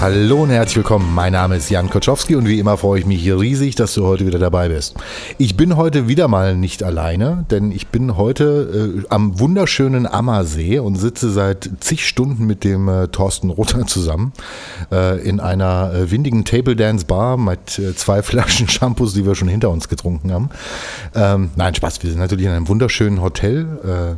Hallo und herzlich willkommen. Mein Name ist Jan Koczowski und wie immer freue ich mich hier riesig, dass du heute wieder dabei bist. Ich bin heute wieder mal nicht alleine, denn ich bin heute äh, am wunderschönen Ammersee und sitze seit zig Stunden mit dem äh, Thorsten Rutter zusammen äh, in einer äh, windigen Table Dance Bar mit äh, zwei Flaschen Shampoos, die wir schon hinter uns getrunken haben. Ähm, nein, Spaß, wir sind natürlich in einem wunderschönen Hotel.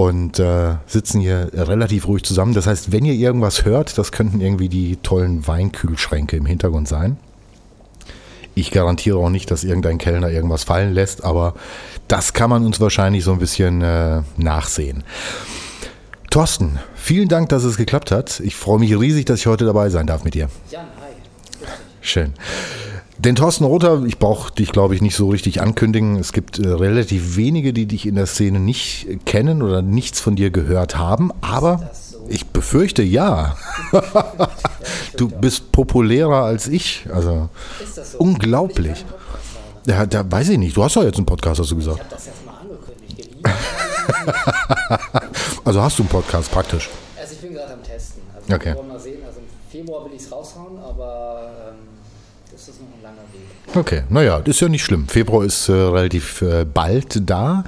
Und äh, sitzen hier relativ ruhig zusammen. Das heißt, wenn ihr irgendwas hört, das könnten irgendwie die tollen Weinkühlschränke im Hintergrund sein. Ich garantiere auch nicht, dass irgendein Kellner irgendwas fallen lässt, aber das kann man uns wahrscheinlich so ein bisschen äh, nachsehen. Thorsten, vielen Dank, dass es geklappt hat. Ich freue mich riesig, dass ich heute dabei sein darf mit dir. Jan, hi. Schön. Den Thorsten Rother, ich brauche dich, glaube ich, nicht so richtig ankündigen. Es gibt äh, relativ wenige, die dich in der Szene nicht kennen oder nichts von dir gehört haben, aber so? ich befürchte ja. du bist populärer als ich. Also Ist das so? unglaublich. Ich. Ja, da weiß ich nicht. Du hast doch jetzt einen Podcast, hast du Ich gesagt. habe das jetzt mal angekündigt. Also hast du einen Podcast praktisch. also ich bin gerade am Testen. Also Okay. mal sehen. Also im Februar will ich es raushauen, aber ähm, das ist noch ein langer Weg. Okay, naja, ist ja nicht schlimm. Februar ist äh, relativ äh, bald da.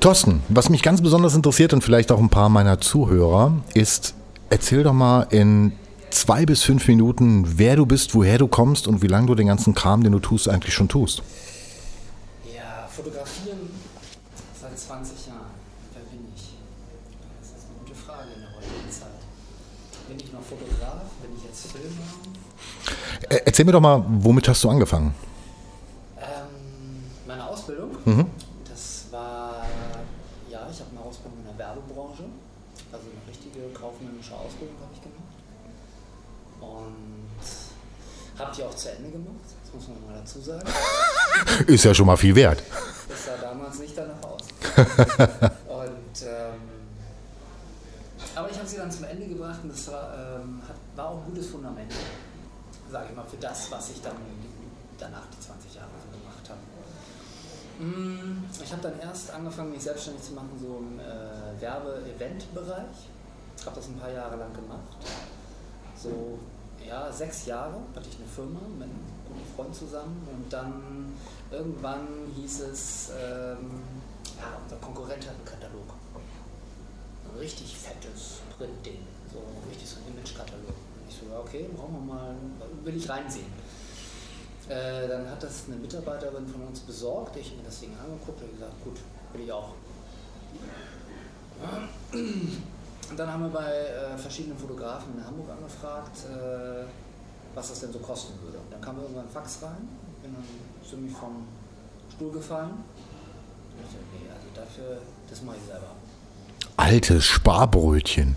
Thorsten, was mich ganz besonders interessiert und vielleicht auch ein paar meiner Zuhörer, ist, erzähl doch mal in zwei bis fünf Minuten, wer du bist, woher du kommst und wie lange du den ganzen Kram, den du tust, eigentlich schon tust. Ja, fotografieren seit 20 Jahren. Wer bin ich? Das ist eine gute Frage in der heutigen Zeit. Bin ich noch Fotograf? Bin ich jetzt Filmer? Äh, erzähl mir doch mal, womit hast du angefangen? Ähm, meine Ausbildung, Mhm. das war, ja, ich habe eine Ausbildung in der Werbebranche, also eine richtige kaufmännische Ausbildung habe ich gemacht. Und habe die auch zu Ende gemacht, das muss man mal dazu sagen. Ist ja schon mal viel wert. Das sah damals nicht danach aus. und, ähm, aber ich habe sie dann zum Ende gebracht und das war, ähm, war auch ein gutes Fundament, sage ich mal, für das, was ich dann danach die 20 Jahre so gemacht habe. Mm, Ich habe dann erst angefangen, mich selbstständig zu machen, so im äh, Werbe-Event-Bereich. Habe das ein paar Jahre lang gemacht. So, ja, sechs Jahre hatte ich eine Firma mit einem guten Freund zusammen und dann irgendwann hieß es, ähm, ja, unser Konkurrent hat einen Katalog. Ein richtig fettes Printding, so richtig so ein Image-Katalog. Ja, okay, brauchen wir mal, will ich reinsehen. Äh, dann hat das eine Mitarbeiterin von uns besorgt. Ich habe mir das Ding angeguckt und gesagt, gut, will ich auch. Und dann haben wir bei äh, verschiedenen Fotografen in Hamburg angefragt, äh, was das denn so kosten würde. Und dann kam irgendwann ein Fax rein, bin dann ziemlich vom Stuhl gefallen. Und ich dachte, nee, also dafür, das mache ich selber. Altes Sparbrötchen.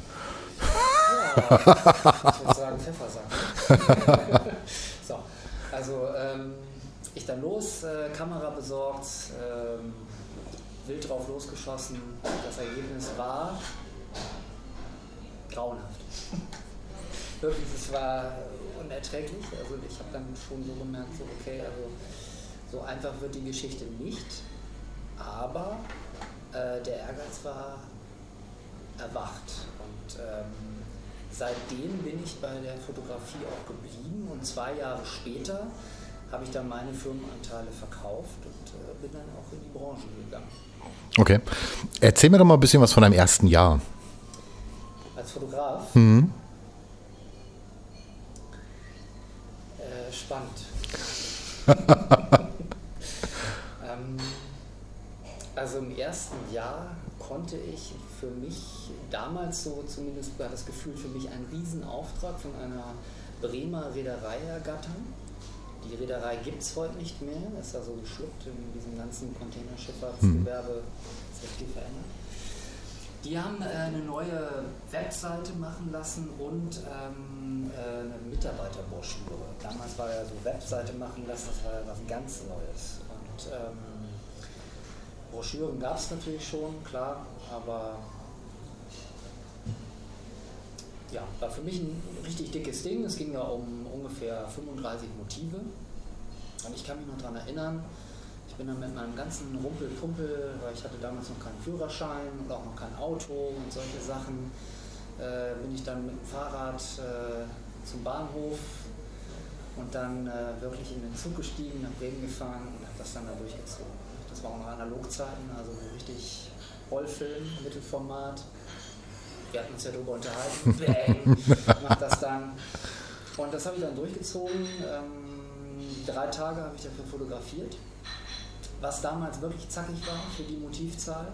Ja, ich würde sagen Pfeffersack. so, also ähm, ich dann los, äh, Kamera besorgt, ähm, wild drauf losgeschossen. Das Ergebnis war grauenhaft. Wirklich, es war unerträglich. Also ich habe dann schon so gemerkt, so okay, also so einfach wird die Geschichte nicht. Aber äh, der Ehrgeiz war erwacht. Und ähm, seitdem bin ich bei der Fotografie auch geblieben und zwei Jahre später habe ich dann meine Firmenanteile verkauft und äh, bin dann auch in die Branche gegangen. Okay. Erzähl mir doch mal ein bisschen was von deinem ersten Jahr. Als Fotograf. Mhm. Äh, spannend. ähm, also im ersten Jahr konnte ich für mich damals so zumindest war das Gefühl für mich einen Riesenauftrag von einer Bremer Reederei ergattern. Die Reederei gibt es heute nicht mehr, ist also geschluckt in diesem ganzen Containerschifffahrtsgewerbe, ist ja viel verändert. Die haben äh, eine neue Webseite machen lassen und ähm, äh, eine Mitarbeiterbroschüre. Damals war ja so Webseite machen lassen, das war ja was ganz Neues. Und ähm, Broschüren gab es natürlich schon, klar, aber ja, war für mich ein richtig dickes Ding. Es ging ja um ungefähr 35 Motive. Und ich kann mich noch daran erinnern, ich bin dann mit meinem ganzen Rumpel-Pumpel, weil ich hatte damals noch keinen Führerschein und auch noch kein Auto und solche Sachen, äh, bin ich dann mit dem Fahrrad äh, zum Bahnhof und dann äh, wirklich in den Zug gestiegen, nach Bremen gefahren und habe das dann da durchgezogen. Das war auch noch Analogzeiten, also richtig Rollfilm, Mittelformat. Wir hatten uns ja darüber unterhalten. Bang, macht das dann. Und das habe ich dann durchgezogen. Ähm, drei Tage habe ich dafür fotografiert, was damals wirklich zackig war für die Motivzahl.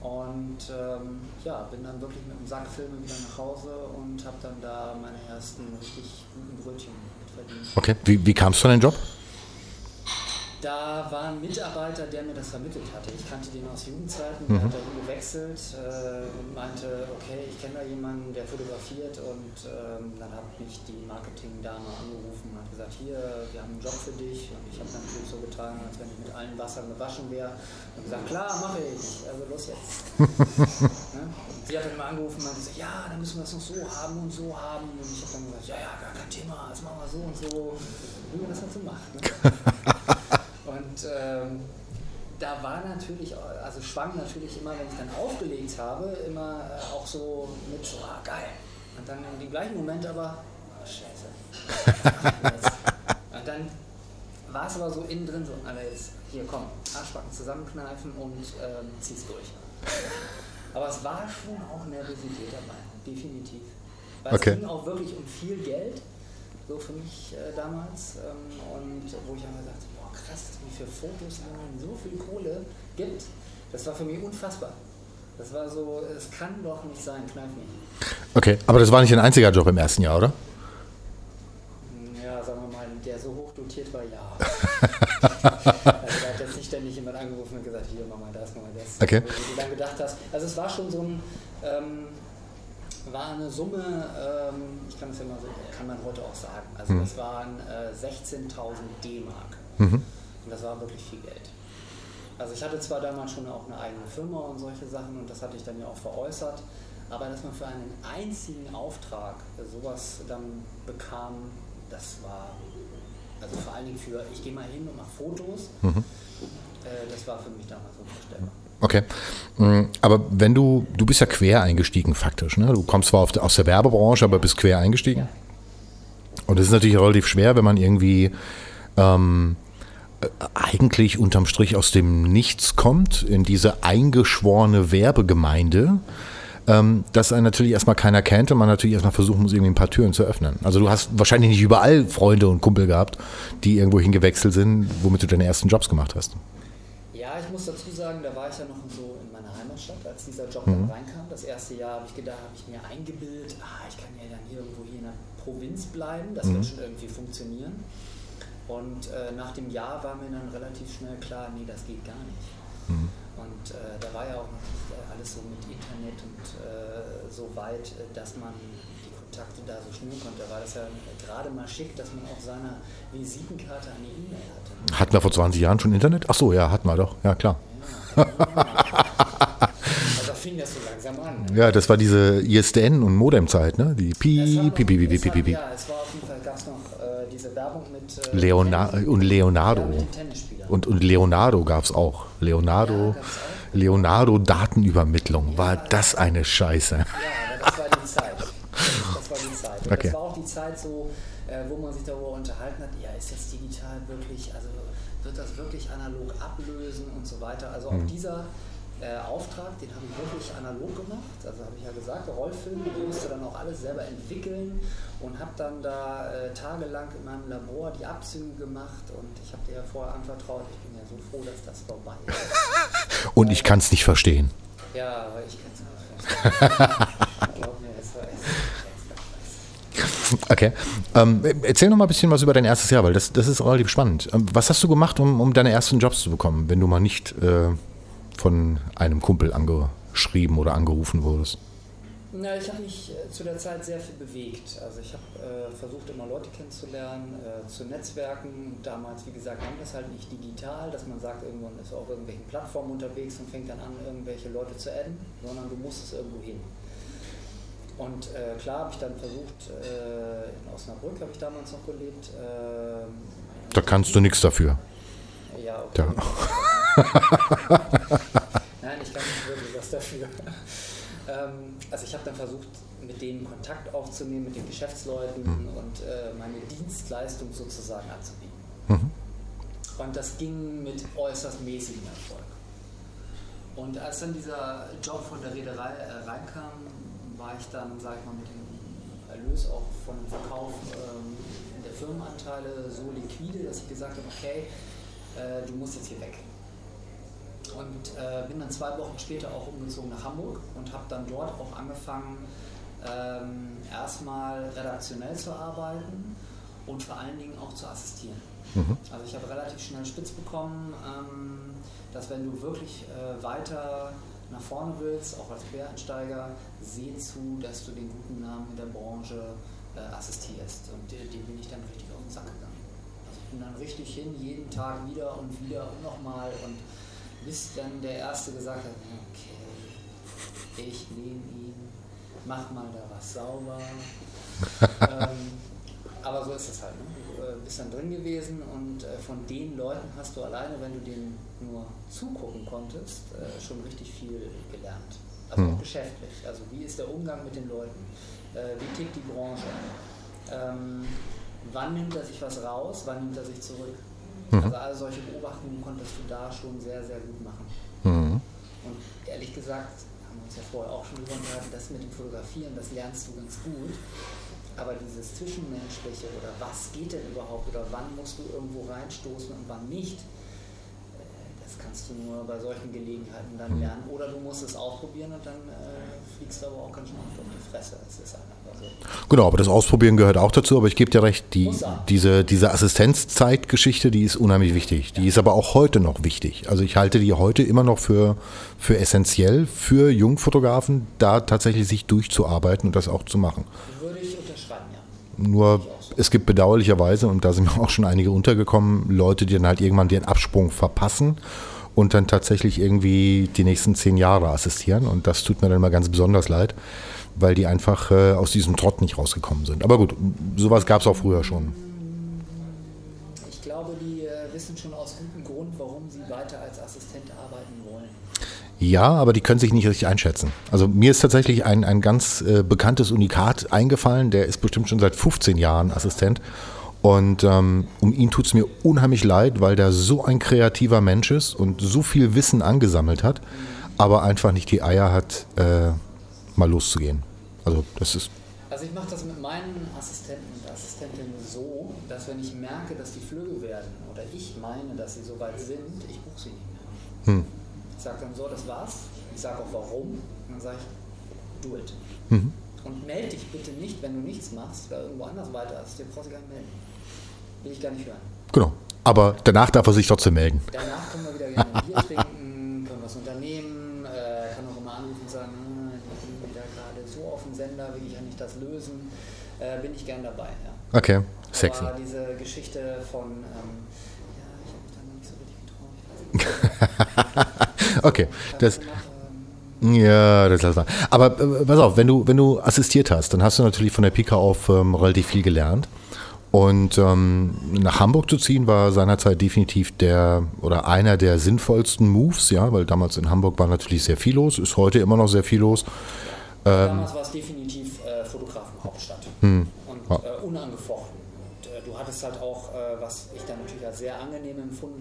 Und ähm, ja, bin dann wirklich mit dem Sack Filme wieder nach Hause und habe dann da meine ersten richtig guten Brötchen verdient. Okay, wie, wie kamst du an den Job? Da war ein Mitarbeiter, der mir das vermittelt hatte. Ich kannte den aus Jugendzeiten, der Mhm. hat dahin gewechselt äh, und meinte, okay, ich kenne da jemanden, der fotografiert und ähm, dann hat mich die Marketingdame angerufen und hat gesagt, hier, wir haben einen Job für dich und ich habe dann natürlich so getan, als wenn ich mit allen Wassern gewaschen wäre und gesagt, klar, mache ich, also los jetzt. ne? sie hat dann mal angerufen und hat gesagt, ja, dann müssen wir es noch so haben und so haben und ich habe dann gesagt, ja, ja, gar kein Thema, das machen wir so und so, wie man das halt so macht. Ne? Und ähm, da war natürlich, also schwang natürlich immer, wenn ich dann aufgelegt habe, immer äh, auch so mit so, ah geil. Und dann im gleichen Moment aber, oh, scheiße. und dann war es aber so innen drin so, jetzt, hier komm, Arschbacken zusammenkneifen und ähm, zieh's durch. Aber es war schon auch Nervosität dabei, definitiv. Weil Okay. es ging auch wirklich um viel Geld, so für mich äh, damals. Ähm, und wo ich einfach sagte, krass, mir für Fotos man so viel Kohle gibt, das war für mich unfassbar. Das war so, es kann doch nicht sein, kneif mich. Okay, aber das war nicht dein einziger Job im ersten Jahr, oder? Ja, sagen wir mal, der so hoch dotiert war, ja. also da hat jetzt nicht ständig jemand angerufen und gesagt, hier, mach mal das, mach mal das. Okay. Wo du dann gedacht hast, also es war schon so ein, ähm, war eine Summe, ähm, ich kann es ja mal so, kann man heute auch sagen, also Mhm. das waren äh, 16.000 D-Mark. Mhm. Und das war wirklich viel Geld. Also ich hatte zwar damals schon auch eine eigene Firma und solche Sachen und das hatte ich dann ja auch veräußert, aber dass man für einen einzigen Auftrag sowas dann bekam, das war, also vor allen Dingen für, ich gehe mal hin und mache Fotos, Mhm. äh, das war für mich damals unvorstellbar. Okay. Mm, Aber wenn du, du bist ja quer eingestiegen faktisch, ne? Du kommst zwar aus der Werbebranche, aber bist quer eingestiegen. Und das ist natürlich relativ schwer, wenn man irgendwie ähm, äh, eigentlich unterm Strich aus dem Nichts kommt, in diese eingeschworene Werbegemeinde, ähm, dass einen natürlich erstmal keiner kennt und man natürlich erstmal versuchen muss, irgendwie ein paar Türen zu öffnen. Also du hast wahrscheinlich nicht überall Freunde und Kumpel gehabt, die irgendwo hingewechselt sind, womit du deine ersten Jobs gemacht hast. Ja, ich muss dazu sagen, da war ich ja noch so in meiner Heimatstadt, als dieser Job Mhm. dann reinkam. Das erste Jahr habe ich gedacht, habe ich mir eingebildet, ah, ich kann ja dann hier irgendwo hier in der Provinz bleiben, das Mhm. wird schon irgendwie funktionieren. Und äh, nach dem Jahr war mir dann relativ schnell klar, nee, das geht gar nicht. Mhm. Und äh, da war ja auch noch nicht äh, alles so mit Internet und äh, so weit, äh, dass man die Kontakte da so schnüren konnte. Da war das ja gerade mal schick, dass man auf seiner Visitenkarte eine E-Mail hatte. Hatten wir vor 20 Jahren schon Internet? Ach so, ja, hatten wir doch. Ja, klar. Ja, also fing das so langsam an. Ne? Ja, das war diese ISDN- und Modem-Zeit, ne? Die Pi, Pi, Pi, Pi, Pi, Pi, Pi. Ja, es war auf jeden Fall, gab es noch äh, diese Werbung mit äh, Leona und Leonardo. Ja. Und, und Leonardo gab es auch. Leonardo, Ja, auch. Leonardo Datenübermittlung. War das eine Scheiße? Ja, das war die Zeit. Das war die Zeit. Und Okay. das war auch die Zeit so, äh, wo man sich darüber unterhalten hat, ja, ist jetzt digital wirklich, also wird das wirklich analog ablösen und so weiter. Also Mhm. auch dieser äh, Auftrag, den habe ich wirklich analog gemacht. Also habe ich ja gesagt, Rollfilm, ich musste dann auch alles selber entwickeln und habe dann da äh, tagelang in meinem Labor die Abzüge gemacht und ich habe dir ja vorher anvertraut, ich bin ja so froh, dass das vorbei ist. Und ich kann es nicht verstehen. Ja, aber ich kann es nicht verstehen. Glaub mir, es war Okay. Ähm, erzähl noch mal ein bisschen was über dein erstes Jahr, weil das, das ist relativ spannend. Ähm, was hast du gemacht, um, um deine ersten Jobs zu bekommen, wenn du mal nicht äh, von einem Kumpel angeschrieben oder angerufen wurdest? Na, ich habe mich äh, zu der Zeit sehr viel bewegt. Also ich habe äh, versucht, immer Leute kennenzulernen, äh, zu netzwerken. Damals, wie gesagt, haben es halt nicht digital, dass man sagt, irgendwann ist auf irgendwelchen Plattformen unterwegs und fängt dann an, irgendwelche Leute zu adden, sondern du musst es irgendwo hin. Und äh, klar habe ich dann versucht, äh, in Osnabrück habe ich damals noch gelebt. ähm, Da kannst du nichts dafür. Ja, okay. Ja. Nein, ich kann nicht wirklich was dafür. Ähm, also ich habe dann versucht, mit denen Kontakt aufzunehmen, mit den Geschäftsleuten mhm. und äh, meine Dienstleistung sozusagen anzubieten. Mhm. Und das ging mit äußerst mäßigem Erfolg. Und als dann dieser Job von der Reederei äh, reinkam, war ich dann, sag ich mal, mit dem Erlös auch von dem Verkauf ähm, der Firmenanteile so liquide, dass ich gesagt habe, okay, äh, du musst jetzt hier weg. Und äh, bin dann zwei Wochen später auch umgezogen nach Hamburg und habe dann dort auch angefangen, ähm, erstmal redaktionell zu arbeiten und vor allen Dingen auch zu assistieren. Mhm. Also ich habe relativ schnell spitz bekommen, ähm, dass wenn du wirklich äh, weiter nach vorne willst, auch als Quereinsteiger, seh zu, dass du den guten Namen in der Branche äh, assistierst. Und dem, dem bin ich dann richtig auf den Sack gegangen. Bin dann richtig hin, jeden Tag wieder und wieder und nochmal und bis dann der Erste gesagt hat, okay, ich nehme ihn, mach mal da was sauber. ähm, aber so ist es halt. Ne? Du äh, bist dann drin gewesen und äh, von den Leuten hast du alleine, wenn du denen nur zugucken konntest, äh, schon richtig viel gelernt. Also auch geschäftlich. Also wie ist der Umgang mit den Leuten? Wie tickt die Branche? Ähm, wann nimmt er sich was raus? Wann nimmt er sich zurück? Mhm. Also all solche Beobachtungen konntest du da schon sehr, sehr gut machen. Mhm. Und ehrlich gesagt, haben wir uns ja vorher auch schon drüber unterhalten, das mit dem Fotografieren, das lernst du ganz gut. Aber dieses Zwischenmenschliche oder was geht denn überhaupt oder wann musst du irgendwo reinstoßen und wann nicht, das kannst du nur bei solchen Gelegenheiten dann mhm. lernen. Oder du musst es ausprobieren und dann äh, fliegst du aber auch ganz schön auf die Fresse. Das ist einfach so. Genau, aber das Ausprobieren gehört auch dazu. Aber ich gebe dir recht, die, diese, diese Assistenzzeitgeschichte, die ist unheimlich wichtig. Die ja. ist aber auch heute noch wichtig. Also ich halte die heute immer noch für, für essentiell für Jungfotografen, da tatsächlich sich durchzuarbeiten und das auch zu machen. Würde ich unterschreiben, ja. Nur es gibt bedauerlicherweise, und da sind mir auch schon einige untergekommen, Leute, die dann halt irgendwann den Absprung verpassen und dann tatsächlich irgendwie die nächsten zehn Jahre assistieren. Und das tut mir dann mal ganz besonders leid, weil die einfach äh, aus diesem Trott nicht rausgekommen sind. Aber gut, sowas gab es auch früher schon. Ich glaube, die äh, wissen schon aus gutem Grund, warum sie weiter als Assistent arbeiten wollen. Ja, aber die können sich nicht richtig einschätzen. Also mir ist tatsächlich ein, ein ganz äh, bekanntes Unikat eingefallen, der ist bestimmt schon seit 15 Jahren Assistent. Und ähm, um ihn tut es mir unheimlich leid, weil der so ein kreativer Mensch ist und so viel Wissen angesammelt hat, aber einfach nicht die Eier hat, äh, mal loszugehen. Also das ist. Also ich mache das mit meinen Assistenten und Assistentinnen so, dass wenn ich merke, dass die Flügge werden oder ich meine, dass sie soweit sind, ich buche sie nicht mehr. Hm. Ich sage dann so, das war's. Ich sage auch warum. Und dann sage ich, do it. Mhm. Und melde dich bitte nicht, wenn du nichts machst oder irgendwo anders weiter hast. Dir brauchst du gar nicht melden. Will ich gar nicht hören. Genau. Aber danach darf er sich trotzdem melden. Danach können wir wieder gerne ein Bier trinken, können was unternehmen, äh, kann auch immer anrufen und sagen, ich bin wieder gerade so auf dem Sender, will ich ja nicht das lösen. Äh, bin ich gern dabei. Ja. Okay, sexy. Aber diese Geschichte von, ähm, ja, ich habe mich da noch nicht so richtig getraut. Okay, das. Ja, das lass mal. Aber äh, pass auf, wenn du, wenn du assistiert hast, dann hast du natürlich von der Pika auf ähm, relativ viel gelernt. Und ähm, nach Hamburg zu ziehen war seinerzeit definitiv der oder einer der sinnvollsten Moves, ja, weil damals in Hamburg war natürlich sehr viel los, ist heute immer noch sehr viel los. Ähm, damals war es definitiv äh, Fotografenhauptstadt hm. und äh, unangefochten. Und, äh, du hattest halt auch, äh, was ich dann natürlich als sehr angenehm empfunden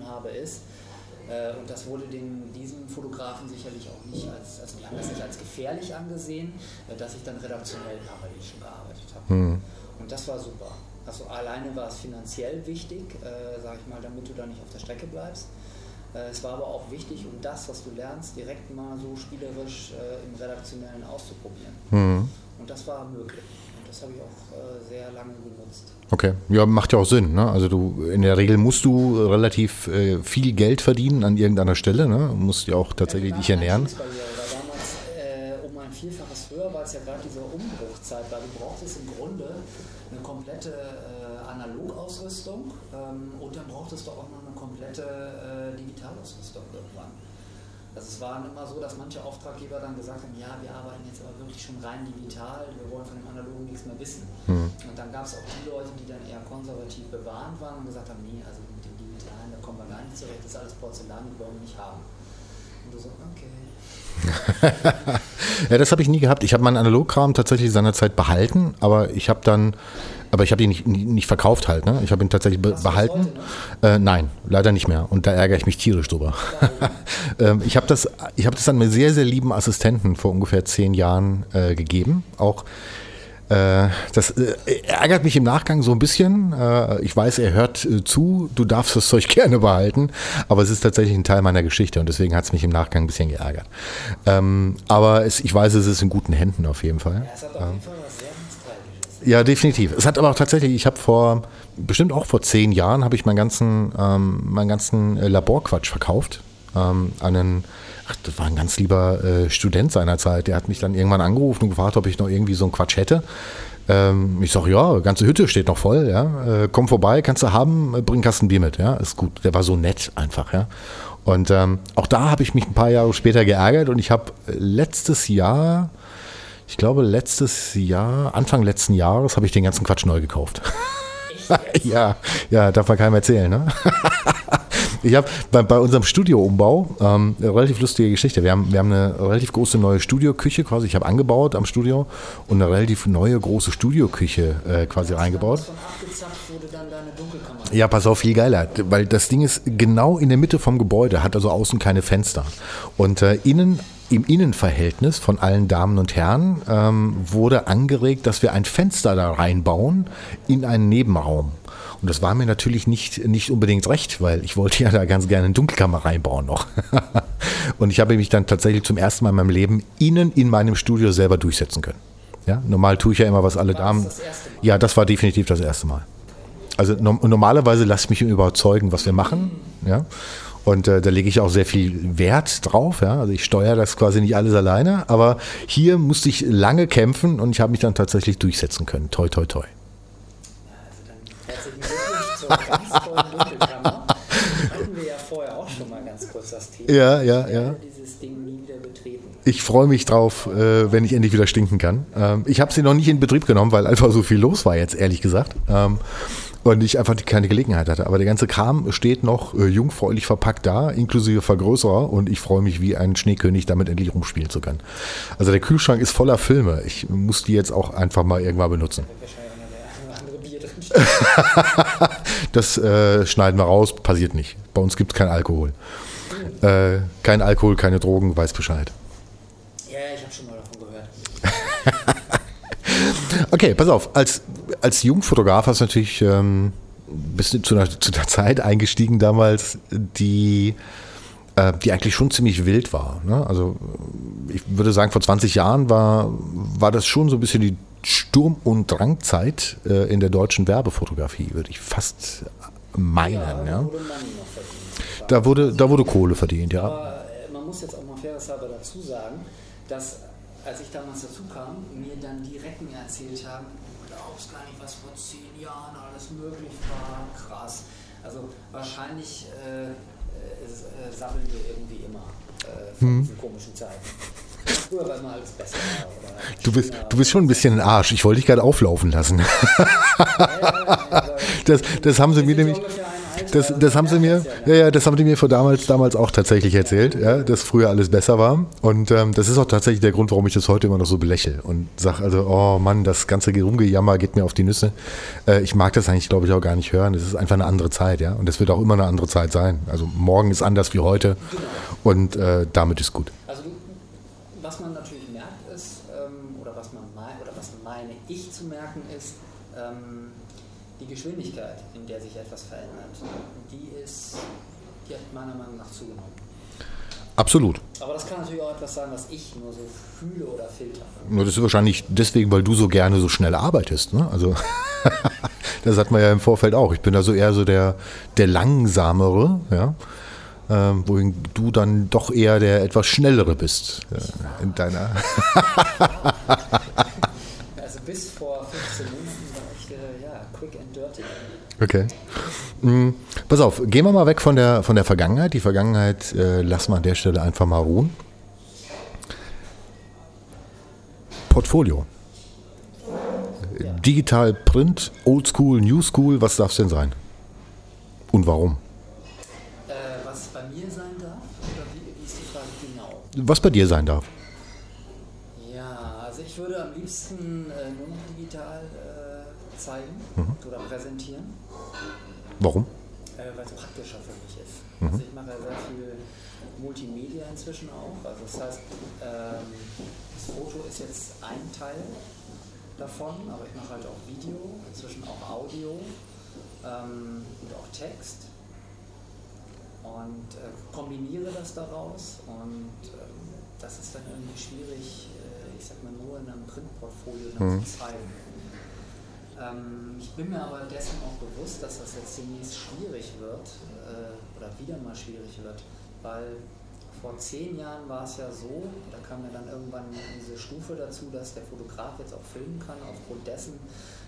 äh, und das wurde den, diesem Fotografen sicherlich auch nicht als, also die haben das nicht als gefährlich angesehen, äh, dass ich dann redaktionell parallel schon gearbeitet habe. Mhm. Und das war super. Also alleine war es finanziell wichtig, äh, sage ich mal, damit du da nicht auf der Strecke bleibst. Äh, es war aber auch wichtig, um das, was du lernst, direkt mal so spielerisch äh, im Redaktionellen auszuprobieren. Mhm. Und das war möglich das habe ich auch äh, sehr lange genutzt. Okay, ja, macht ja auch Sinn. Ne? Also du in der Regel musst du relativ äh, viel Geld verdienen an irgendeiner Stelle, ne? Du musst ja auch tatsächlich ja, dich ernähren. War damals äh, um ein Vielfaches höher, weil es ja gerade diese Umbruchzeit war. Du brauchtest im Grunde eine komplette äh, Analogausrüstung ähm, und dann brauchtest du auch noch eine komplette äh, Digitalausrüstung irgendwann. Also es war immer so, dass manche Auftraggeber dann gesagt haben, ja, wir arbeiten jetzt aber wirklich schon rein digital, wir wollen von dem Analogen nichts mehr wissen. Mhm. Und dann gab es auch die Leute, die dann eher konservativ bewahrend waren und gesagt haben, nee, also mit dem Digitalen, da kommen wir gar nicht zurecht, das ist alles Porzellan, das wollen wir nicht haben. Und Und du so, okay. Ja, das habe ich nie gehabt. Ich habe meinen Analogkram tatsächlich seinerzeit behalten, aber ich habe dann, aber ich habe ihn nicht, nicht verkauft halt. Ne? Ich habe ihn tatsächlich be behalten. heute Äh, nein, leider nicht mehr. Und da ärgere ich mich tierisch drüber. ähm, ich habe das, ich habe das an mir sehr, sehr lieben Assistenten vor ungefähr zehn Jahren äh, gegeben. Auch das äh, ärgert mich im Nachgang so ein bisschen. Äh, ich weiß, er hört äh, zu, du darfst das Zeug gerne behalten, aber es ist tatsächlich ein Teil meiner Geschichte und deswegen hat es mich im Nachgang ein bisschen geärgert. Ähm, aber es, ich weiß, es ist in guten Händen auf jeden Fall. Ja, es hat auf jeden Fall was sehr. Ja, definitiv. Es hat aber auch tatsächlich, ich habe vor, bestimmt auch vor zehn Jahren, habe ich meinen ganzen, ähm, meinen ganzen äh, Laborquatsch verkauft ähm, an einen, ach, das war ein ganz lieber äh, Student seinerzeit. Der hat mich dann irgendwann angerufen und gefragt, ob ich noch irgendwie so einen Quatsch hätte. Ähm, ich sage, ja, ganze Hütte steht noch voll, ja. Äh, komm vorbei, kannst du haben, äh, bring Kasten Bier mit, ja. Ist gut. Der war so nett einfach, ja. Und ähm, auch da habe ich mich ein paar Jahre später geärgert und ich habe letztes Jahr, ich glaube letztes Jahr, Anfang letzten Jahres, habe ich den ganzen Quatsch neu gekauft. ja, ja, darf man keinem erzählen, ne? Ich habe bei, bei unserem Studioumbau ähm, eine relativ lustige Geschichte. Wir haben, wir haben eine relativ große neue Studioküche quasi. Ich habe angebaut am Studio und eine relativ neue große Studioküche äh, quasi reingebaut. Deine Dunkelkammer. Ja, pass auf, viel geiler, weil das Ding ist genau in der Mitte vom Gebäude, hat also außen keine Fenster. Und äh, innen, im Innenverhältnis von allen Damen und Herren ähm, wurde angeregt, dass wir ein Fenster da reinbauen in einen Nebenraum. Und das war mir natürlich nicht, nicht unbedingt recht, weil ich wollte ja da ganz gerne eine Dunkelkammer reinbauen noch. und ich habe mich dann tatsächlich zum ersten Mal in meinem Leben innen in meinem Studio selber durchsetzen können. Ja, normal tue ich ja immer, was alle War Damen. das das? Ja, das war definitiv das erste Mal. Also no normalerweise lasse ich mich überzeugen, was wir machen. Ja. Und äh, da lege ich auch sehr viel Wert drauf. Ja. Also ich steuere das quasi nicht alles alleine. Aber hier musste ich lange kämpfen und ich habe mich dann tatsächlich durchsetzen können. Toi, toi, toi. Ganz tollen Dunkelkammer. Hatten wir ja vorher auch schon mal ganz kurz das Thema. Ja, ja, Ich ja. dieses Ding nie wieder betreten. Ich freue mich drauf, äh, wenn ich endlich wieder stinken kann. Ähm, ich habe sie noch nicht in Betrieb genommen, weil einfach so viel los war jetzt, ehrlich gesagt. Ähm, und ich einfach keine Gelegenheit hatte. Aber der ganze Kram steht noch äh, jungfräulich verpackt da, inklusive Vergrößerer. Und ich freue mich wie ein Schneekönig, damit endlich rumspielen zu können. Also der Kühlschrank ist voller Filme. Ich muss die jetzt auch einfach mal irgendwann benutzen. Wahrscheinlich steht. Das äh, schneiden wir raus, passiert nicht. Bei uns gibt es kein Alkohol. Äh, kein Alkohol, keine Drogen, weiß Bescheid. Ja, ich habe schon mal davon gehört. Okay, pass auf. Als, als Jungfotograf hast du natürlich ähm, bist du zu einer, zu einer Zeit eingestiegen damals, die, äh, die eigentlich schon ziemlich wild war. Ne? Also ich würde sagen, vor 20 Jahren war, war das schon so ein bisschen die Sturm- und Drangzeit äh, in der deutschen Werbefotografie, würde ich fast meinen. Ja, wurde verdient. Da, wurde, da wurde Kohle verdient, ja. Aber äh, man muss jetzt auch mal fairerweise dazu sagen, dass als ich damals dazu kam, mir dann die Recken erzählt haben, du glaubst gar nicht, was vor zehn Jahren alles möglich war. Krass. Also wahrscheinlich äh, äh, äh, sammeln wir irgendwie immer äh, von Hm. diesen komischen Zeiten. Früher war immer alles besser. Du bist, du bist schon ein bisschen ein Arsch. Ich wollte dich gerade auflaufen lassen. Das, das haben sie mir nämlich. Das, das haben sie mir, ja, ja, das haben die mir vor damals, damals auch tatsächlich erzählt, ja, dass früher alles besser war. Und ähm, das ist auch tatsächlich der Grund, warum ich das heute immer noch so belächle und sage, also, oh Mann, das ganze Rumgejammer geht mir auf die Nüsse. Äh, ich mag das eigentlich, glaube ich, auch gar nicht hören. Es ist einfach eine andere Zeit, ja. Und es wird auch immer eine andere Zeit sein. Also morgen ist anders wie heute. Und äh, damit ist gut. Also du, was man natürlich merkt ist, ähm, oder was man mei- oder was merken ist, ähm, die Geschwindigkeit, in der sich etwas verändert, die ist, die hat meiner Meinung nach zugenommen. Absolut. Aber das kann natürlich auch etwas sein, was ich nur so fühle oder filter. Nur das ist wahrscheinlich deswegen, weil du so gerne so schnell arbeitest. Ne? Also das hat man ja im Vorfeld auch. Ich bin da so eher so der, der langsamere, ja. Ähm, wohin du dann doch eher der etwas schnellere bist äh, in deiner. Vor 15 Minuten war ich äh, ja, quick and dirty. Okay. Mm, pass auf, gehen wir mal weg von der, von der Vergangenheit. Die Vergangenheit äh, lassen wir an der Stelle einfach mal ruhen. Portfolio. Digital, Print, Oldschool, New School, was darf es denn sein? Und warum? Äh, was bei mir sein darf? Oder wie, wie ist die Frage genau? Was bei dir sein darf. Ja, also ich würde am liebsten äh, nur noch zeigen mhm. oder präsentieren. Warum? Äh, Weil es praktischer für mich ist. Mhm. Also ich mache ja sehr viel Multimedia inzwischen auch. Also das heißt, ähm, das Foto ist jetzt ein Teil davon, aber ich mache halt auch Video, inzwischen auch Audio ähm, und auch Text und äh, kombiniere das daraus und ähm, das ist dann irgendwie schwierig, äh, ich sag mal nur in einem Printportfolio mhm. zu zeigen. Ähm, ich bin mir aber dessen auch bewusst, dass das jetzt demnächst schwierig wird äh, oder wieder mal schwierig wird, weil vor zehn Jahren war es ja so, da kam ja dann irgendwann diese Stufe dazu, dass der Fotograf jetzt auch filmen kann, aufgrund dessen,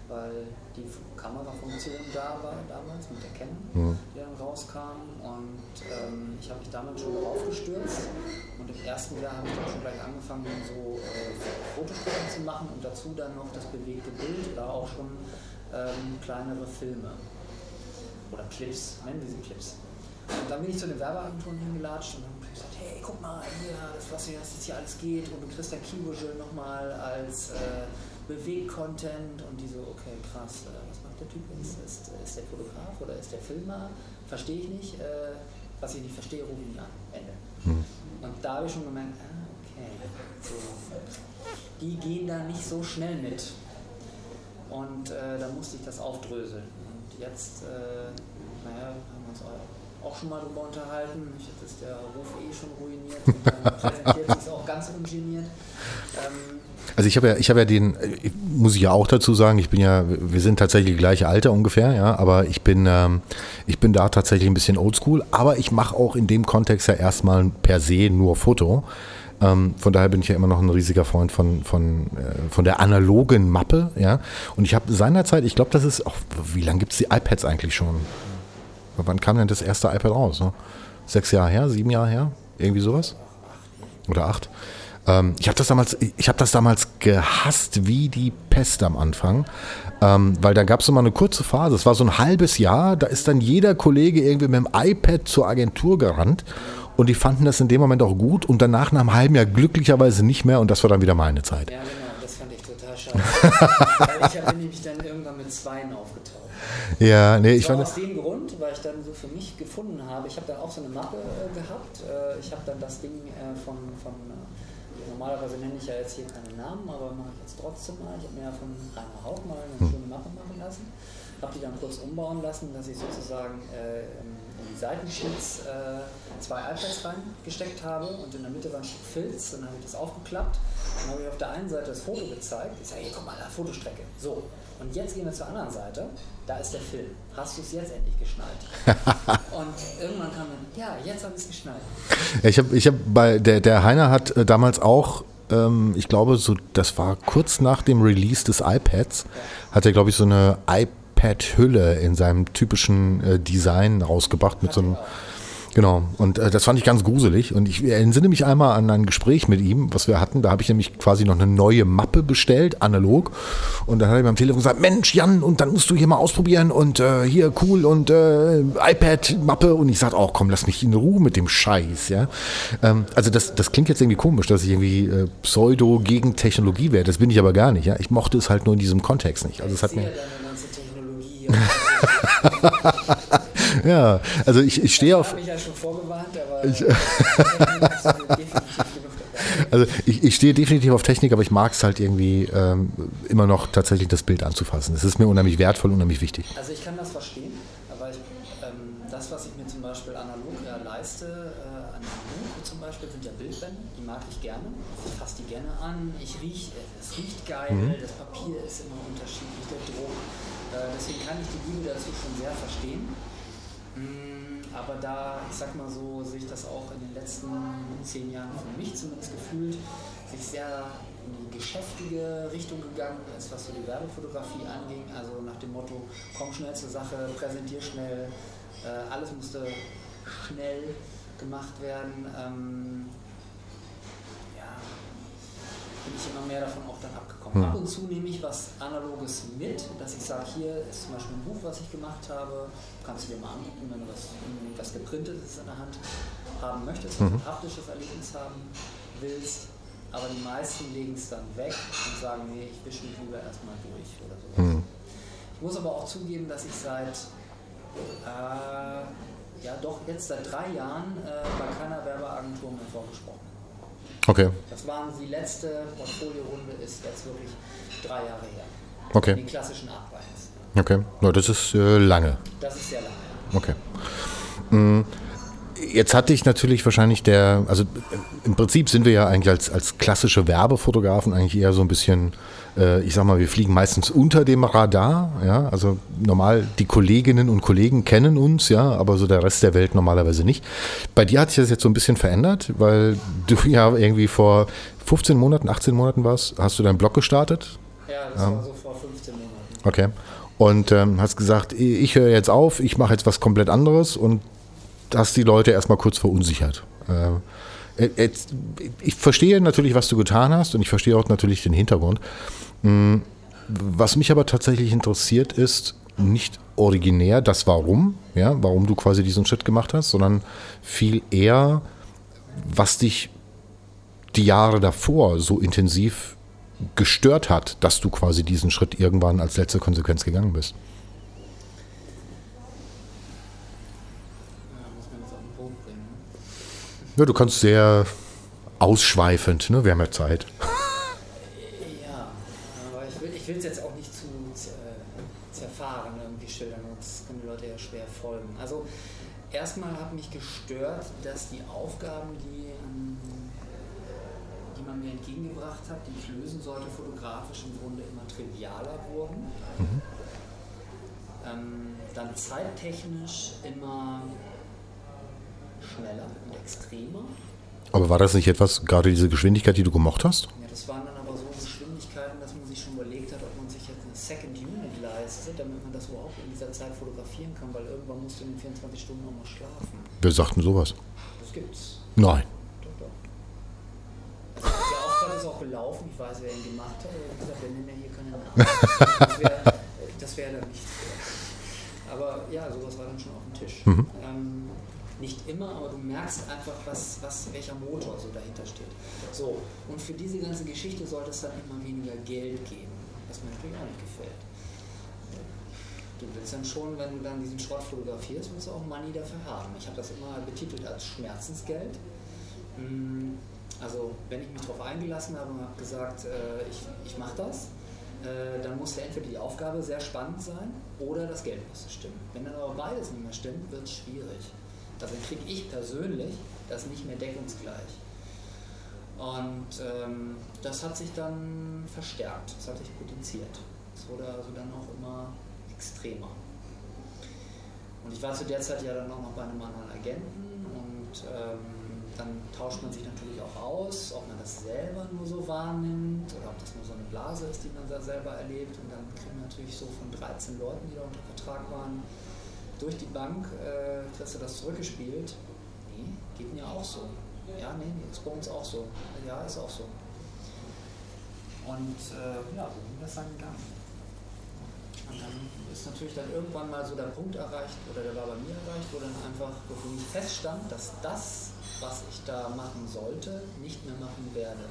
weil die Kamerafunktion da war damals mit der Canon, die dann rauskam. Und ähm, ich habe mich damals schon darauf gestürzt. Und im ersten Jahr habe ich dann schon gleich angefangen, so äh, Fotospuren zu machen und dazu dann noch das bewegte Bild oder auch schon ähm, kleinere Filme oder Clips, nennen wir sie Clips. Und dann bin ich zu den Werbeagenturen hingelatscht und habe gesagt, hey, guck mal, hier, das, was hier, das jetzt hier alles geht und du kriegst dein Keyvisual nochmal als äh, Beweg-Content und die so, okay, krass, äh, was macht der Typ jetzt? Ist, ist der Fotograf oder ist der Filmer? Verstehe ich nicht. Äh, was ich nicht verstehe, rufe ich an. Ende. Mhm. Und da habe ich schon gemerkt, ah, okay, so, die gehen da nicht so schnell mit. Und äh, da musste ich das aufdröseln. Und jetzt, äh, naja, haben wir uns auch schon mal drüber unterhalten. Ich hatte der Ruf eh schon ruiniert und dann präsentiert sich auch ganz ungeniert. Ähm, also ich habe ja, ich habe ja den, muss ich ja auch dazu sagen, ich bin ja, wir sind tatsächlich gleiche Alter ungefähr, ja, aber ich bin, ähm, ich bin da tatsächlich ein bisschen oldschool, aber ich mache auch in dem Kontext ja erstmal per se nur Foto. Ähm, von daher bin ich ja immer noch ein riesiger Freund von, von, äh, von der analogen Mappe, ja. Und ich habe seinerzeit, ich glaube, das ist, auch, wie lange gibt es die iPads eigentlich schon? Wann kam denn das erste iPad raus? Ne? Sechs Jahre her, sieben Jahre her? Irgendwie sowas? Oder acht? Ähm, ich habe das damals, ich habe das damals gehasst wie die Pest am Anfang, ähm, weil da gab es immer eine kurze Phase. Es war so ein halbes Jahr. Da ist dann jeder Kollege irgendwie mit dem iPad zur Agentur gerannt und die fanden das in dem Moment auch gut und danach nach einem halben Jahr glücklicherweise nicht mehr und das war dann wieder meine Zeit. Ja, genau. Das fand ich total schade. ich habe nämlich dann irgendwann mit Zweien aufgetaucht. Ja, nee, ich fand. Aus dem Grund, weil ich dann so für mich gefunden habe, ich habe dann auch so eine Mappe äh, gehabt. Äh, ich habe dann das Ding äh, von, von äh, normalerweise nenne ich ja jetzt hier keine Namen, aber mache ich jetzt trotzdem mal. Ich habe mir ja von Rainer Haug mal eine hm. schöne Mappe machen lassen. Habe die dann kurz umbauen lassen, dass ich sozusagen äh, in die Seitensheets äh, zwei iPads reingesteckt habe und in der Mitte war ein Stück Filz. Dann habe ich das aufgeklappt. Dann habe ich auf der einen Seite das Foto gezeigt. Ich sage, hier, guck mal, da Fotostrecke. So, und jetzt gehen wir zur anderen Seite. Da ist der Film. Hast du es jetzt endlich geschnallt? und irgendwann kam dann, ja, jetzt habe ich es geschnallt. Ich habe ich hab bei, der, der Heiner hat äh, damals auch ähm, ich glaube, so, das war kurz nach dem Release des iPads, hat er, glaube ich, so eine iPad-Hülle in seinem typischen äh, Design rausgebracht mit so einem. Genau, und äh, das fand ich ganz gruselig. Und ich entsinne mich einmal an ein Gespräch mit ihm, was wir hatten. Da habe ich nämlich quasi noch eine neue Mappe bestellt, analog. Und dann hat er mir am Telefon gesagt: Mensch, Jan, und dann musst du hier mal ausprobieren und äh, hier cool und äh, iPad-Mappe. Und ich sagte: Oh, komm, lass mich in Ruhe mit dem Scheiß. Ja? Ähm, also, das, das klingt jetzt irgendwie komisch, dass ich irgendwie äh, Pseudo gegen Technologie wäre. Das bin ich aber gar nicht. Ja? Ich mochte es halt nur in diesem Kontext nicht. Also, es hat mir. ja, also ich, ich stehe auf. Ich habe mich ja schon vorgewarnt, aber. Ich, also ich, ich stehe definitiv auf Technik, aber ich mag es halt irgendwie ähm, immer noch tatsächlich das Bild anzufassen. Es ist mir unheimlich wertvoll, unheimlich wichtig. Also ich kann das verstehen, aber ich, ähm, das, was ich mir zum Beispiel analog ja leiste, äh, an Buch zum Beispiel, sind ja Bildbände, die mag ich gerne. Ich fasse die gerne an, ich riech, es riecht geil, mhm. das Papier ist immer unterschiedlich, der Druck. Äh, deswegen kann ich die Liebe dazu schon sehr verstehen. Mm, aber da, ich sag mal so, sehe ich das auch in den letzten zehn Jahren für mich zumindest gefühlt, sich sehr in die geschäftige Richtung gegangen ist, was so die Werbefotografie anging. Also nach dem Motto, komm schnell zur Sache, präsentier schnell, äh, alles musste schnell gemacht werden. Ähm, ja, bin ich immer mehr davon auch dann abgekommen. Ab und zu nehme ich was Analoges mit, dass ich sage, hier ist zum Beispiel ein Buch, was ich gemacht habe, kannst du dir mal angucken, wenn du was, was geprintet ist in der Hand. haben möchtest, wenn du ein haptisches Erlebnis haben willst. Aber die meisten legen es dann weg und sagen, nee, ich wische mich lieber erstmal durch oder sowas. Mhm. Ich muss aber auch zugeben, dass ich seit, äh, ja doch jetzt seit drei Jahren äh, bei keiner Werbeagentur mehr vorgesprochen habe. Okay, Das waren die letzte Portfolio-Runde, ist jetzt wirklich drei Jahre her. Okay. Die klassischen Artbines. okay. Ja, das ist äh, lange. Das ist sehr lange. Okay. Mm, Jetzt hatte ich natürlich wahrscheinlich der, also im Prinzip sind wir ja eigentlich als, als klassische Werbefotografen eigentlich eher so ein bisschen, äh, ich sag mal, wir fliegen meistens unter dem Radar, ja, also normal die Kolleginnen und Kollegen kennen uns, ja, aber so der Rest der Welt normalerweise nicht. Bei dir hat sich das jetzt so ein bisschen verändert, weil du ja irgendwie vor 15 Monaten, 18 Monaten warst, hast du deinen Blog gestartet, Ja, das war so vor 15 Monaten. Okay. Und ähm, hast gesagt, ich höre jetzt auf, ich mache jetzt was komplett anderes und hast die Leute erstmal kurz verunsichert. Äh, jetzt, ich verstehe natürlich, was du getan hast und ich verstehe auch natürlich den Hintergrund. Mm, Was mich aber tatsächlich interessiert, ist nicht originär das Warum, ja, warum du quasi diesen Schritt gemacht hast, sondern viel eher, was dich die Jahre davor so intensiv gestört hat, dass du quasi diesen Schritt irgendwann als letzte Konsequenz gegangen bist. Ja, muss man jetzt auf den Punkt bringen. Ne? Ja, du kannst sehr ausschweifend, ne? wir haben ja Zeit. Ja, aber ich will es jetzt auch nicht zu äh, zerfahren irgendwie schildern, sonst können die Leute ja schwer folgen. Also erstmal hat mich gestört, dass die Aufgaben, die, ähm, die man mir entgegengebracht hat, die ich lösen sollte, fotografisch im Grunde immer trivialer wurden. Ähm, dann zeittechnisch immer schneller und extremer. Aber war das nicht etwas, gerade diese Geschwindigkeit, die du gemocht hast? Ja, das waren dann aber so Geschwindigkeiten, dass man sich schon überlegt hat, ob man sich jetzt eine Second Unit leistet, damit man das überhaupt in dieser Zeit fotografieren kann, weil irgendwann musst du in 24 Stunden noch mal schlafen. Wir sagten sowas. Das gibt's. Nein. Doch, doch. Also der Auftrag ist auch gelaufen, ich weiß, wer ihn gemacht hat, aber wie gesagt, wir nennen ja hier keine Namen. Das wäre wär dann nichts. Aber ja, sowas war dann schon auf dem Tisch. Ähm, nicht immer, aber du merkst einfach, was, was, welcher Motor so dahinter steht. So, und für diese ganze Geschichte sollte es dann immer weniger Geld geben, was mir natürlich auch nicht gefällt. Du willst dann schon, wenn du dann diesen Schrott fotografierst, willst du auch Money dafür haben. Ich habe das immer betitelt als Schmerzensgeld. Mm, Also, wenn ich mich darauf eingelassen habe und habe gesagt, äh, ich, ich mache das, äh, dann musste entweder die Aufgabe sehr spannend sein oder das Geld musste stimmen. Wenn dann aber beides nicht mehr stimmt, wird es schwierig. Also kriege ich persönlich das nicht mehr deckungsgleich. Und ähm, das hat sich dann verstärkt, das hat sich potenziert. Es wurde also dann auch immer extremer. Und ich war zu der Zeit ja dann auch noch bei einem anderen Agenten und ähm, dann tauscht man sich natürlich auch aus, ob man das selber nur so wahrnimmt oder ob das nur so eine Blase ist, die man da selber erlebt. Und dann kriegt man natürlich so von 13 Leuten, die da unter Vertrag waren, durch die Bank, äh, kriegst du das zurückgespielt. Nee, geht mir auch so. Ja, nee, nee, ist bei uns auch so. Ja, ist auch so. Und äh, ja, so ging das dann gegangen. Und dann ist natürlich dann irgendwann mal so der Punkt erreicht, oder der war bei mir erreicht, wo dann einfach für mich feststand, dass das, was ich da machen sollte, nicht mehr machen werde.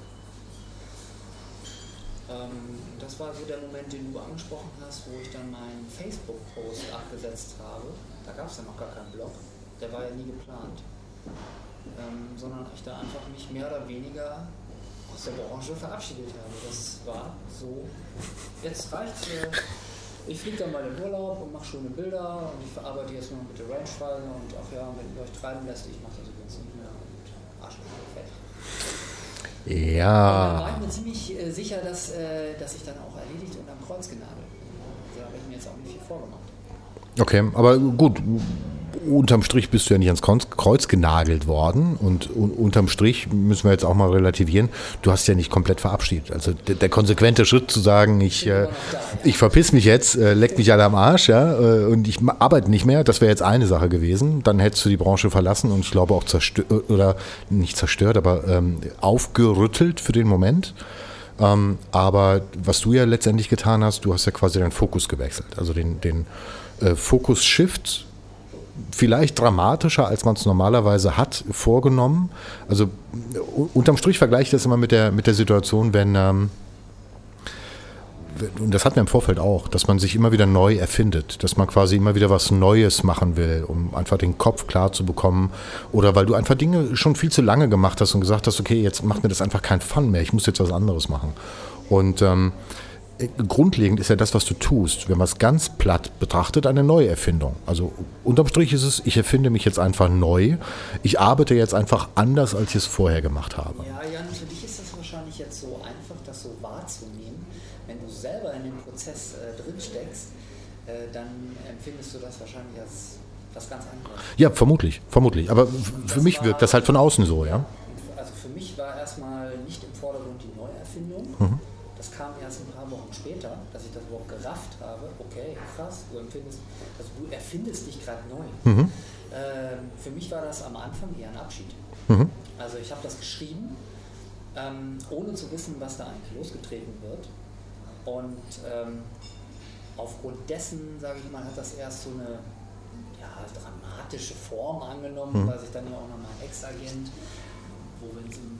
Ähm, das war so der Moment, den du angesprochen hast, wo ich dann meinen Facebook-Post abgesetzt habe. Da gab es ja noch gar keinen Blog, der war ja nie geplant. Ähm, sondern ich da einfach mich mehr oder weniger aus der Branche verabschiedet habe. Das war so, jetzt reicht's. Äh, ich fliege dann mal in Urlaub und mache schöne Bilder und ich verarbeite jetzt nur mit der Rangefinder und ach ja, wenn ihr euch treiben lässt, ich mache das übrigens nicht mehr und Arschloch fertig. Ja. war ich mir ziemlich äh, sicher, dass, äh, dass ich dann auch erledigt und am Kreuz genagelt bin. Also, da habe ich mir jetzt auch nicht viel vorgemacht. Okay, aber gut, unterm Strich bist du ja nicht ans Kreuz, genagelt worden und un, unterm Strich müssen wir jetzt auch mal relativieren, du hast ja nicht komplett verabschiedet. Also der, der konsequente Schritt zu sagen, ich, äh, ich verpiss mich jetzt, äh, leck mich alle am Arsch, ja, äh, und ich arbeite nicht mehr, das wäre jetzt eine Sache gewesen. Dann hättest du die Branche verlassen und ich glaube auch zerstört, oder nicht zerstört, aber ähm, aufgerüttelt für den Moment. Ähm, aber was du ja letztendlich getan hast, du hast ja quasi deinen Fokus gewechselt. Also den, den äh, Fokus-Shift vielleicht dramatischer, als man es normalerweise hat, vorgenommen. Also unterm Strich vergleiche ich das immer mit der, mit der Situation, wenn, ähm, und das hat man im Vorfeld auch, dass man sich immer wieder neu erfindet, dass man quasi immer wieder was Neues machen will, um einfach den Kopf klar zu bekommen. Oder weil du einfach Dinge schon viel zu lange gemacht hast und gesagt hast, okay, jetzt macht mir das einfach keinen Fun mehr, ich muss jetzt was anderes machen. Und ähm, grundlegend ist ja das, was du tust, wenn man es ganz platt betrachtet, eine Neuerfindung. Also unterm Strich ist es, ich erfinde mich jetzt einfach neu. Ich arbeite jetzt einfach anders, als ich es vorher gemacht habe. Ja, Jan, für dich ist das wahrscheinlich jetzt so einfach, das so wahrzunehmen. Wenn du selber in dem Prozess äh, drin steckst, äh, dann empfindest du das wahrscheinlich als was ganz anderes. Ja, vermutlich, vermutlich. Aber für mich wirkt das halt von außen so, ja. Also für mich war erstmal nicht im Vordergrund die Neuerfindung. Mhm das kam erst ein paar Wochen später, dass ich das überhaupt gerafft habe. Okay, krass, du empfindest, also du erfindest dich gerade neu. Mhm. Ähm, für mich war das am Anfang eher ein Abschied. Mhm. Also ich habe das geschrieben, ähm, ohne zu wissen, was da eigentlich losgetreten wird. Und ähm, aufgrund dessen, sage ich mal, hat das erst so eine ja, dramatische Form angenommen, mhm. weil sich dann ja auch noch mein Ex-Agent, wo wir uns im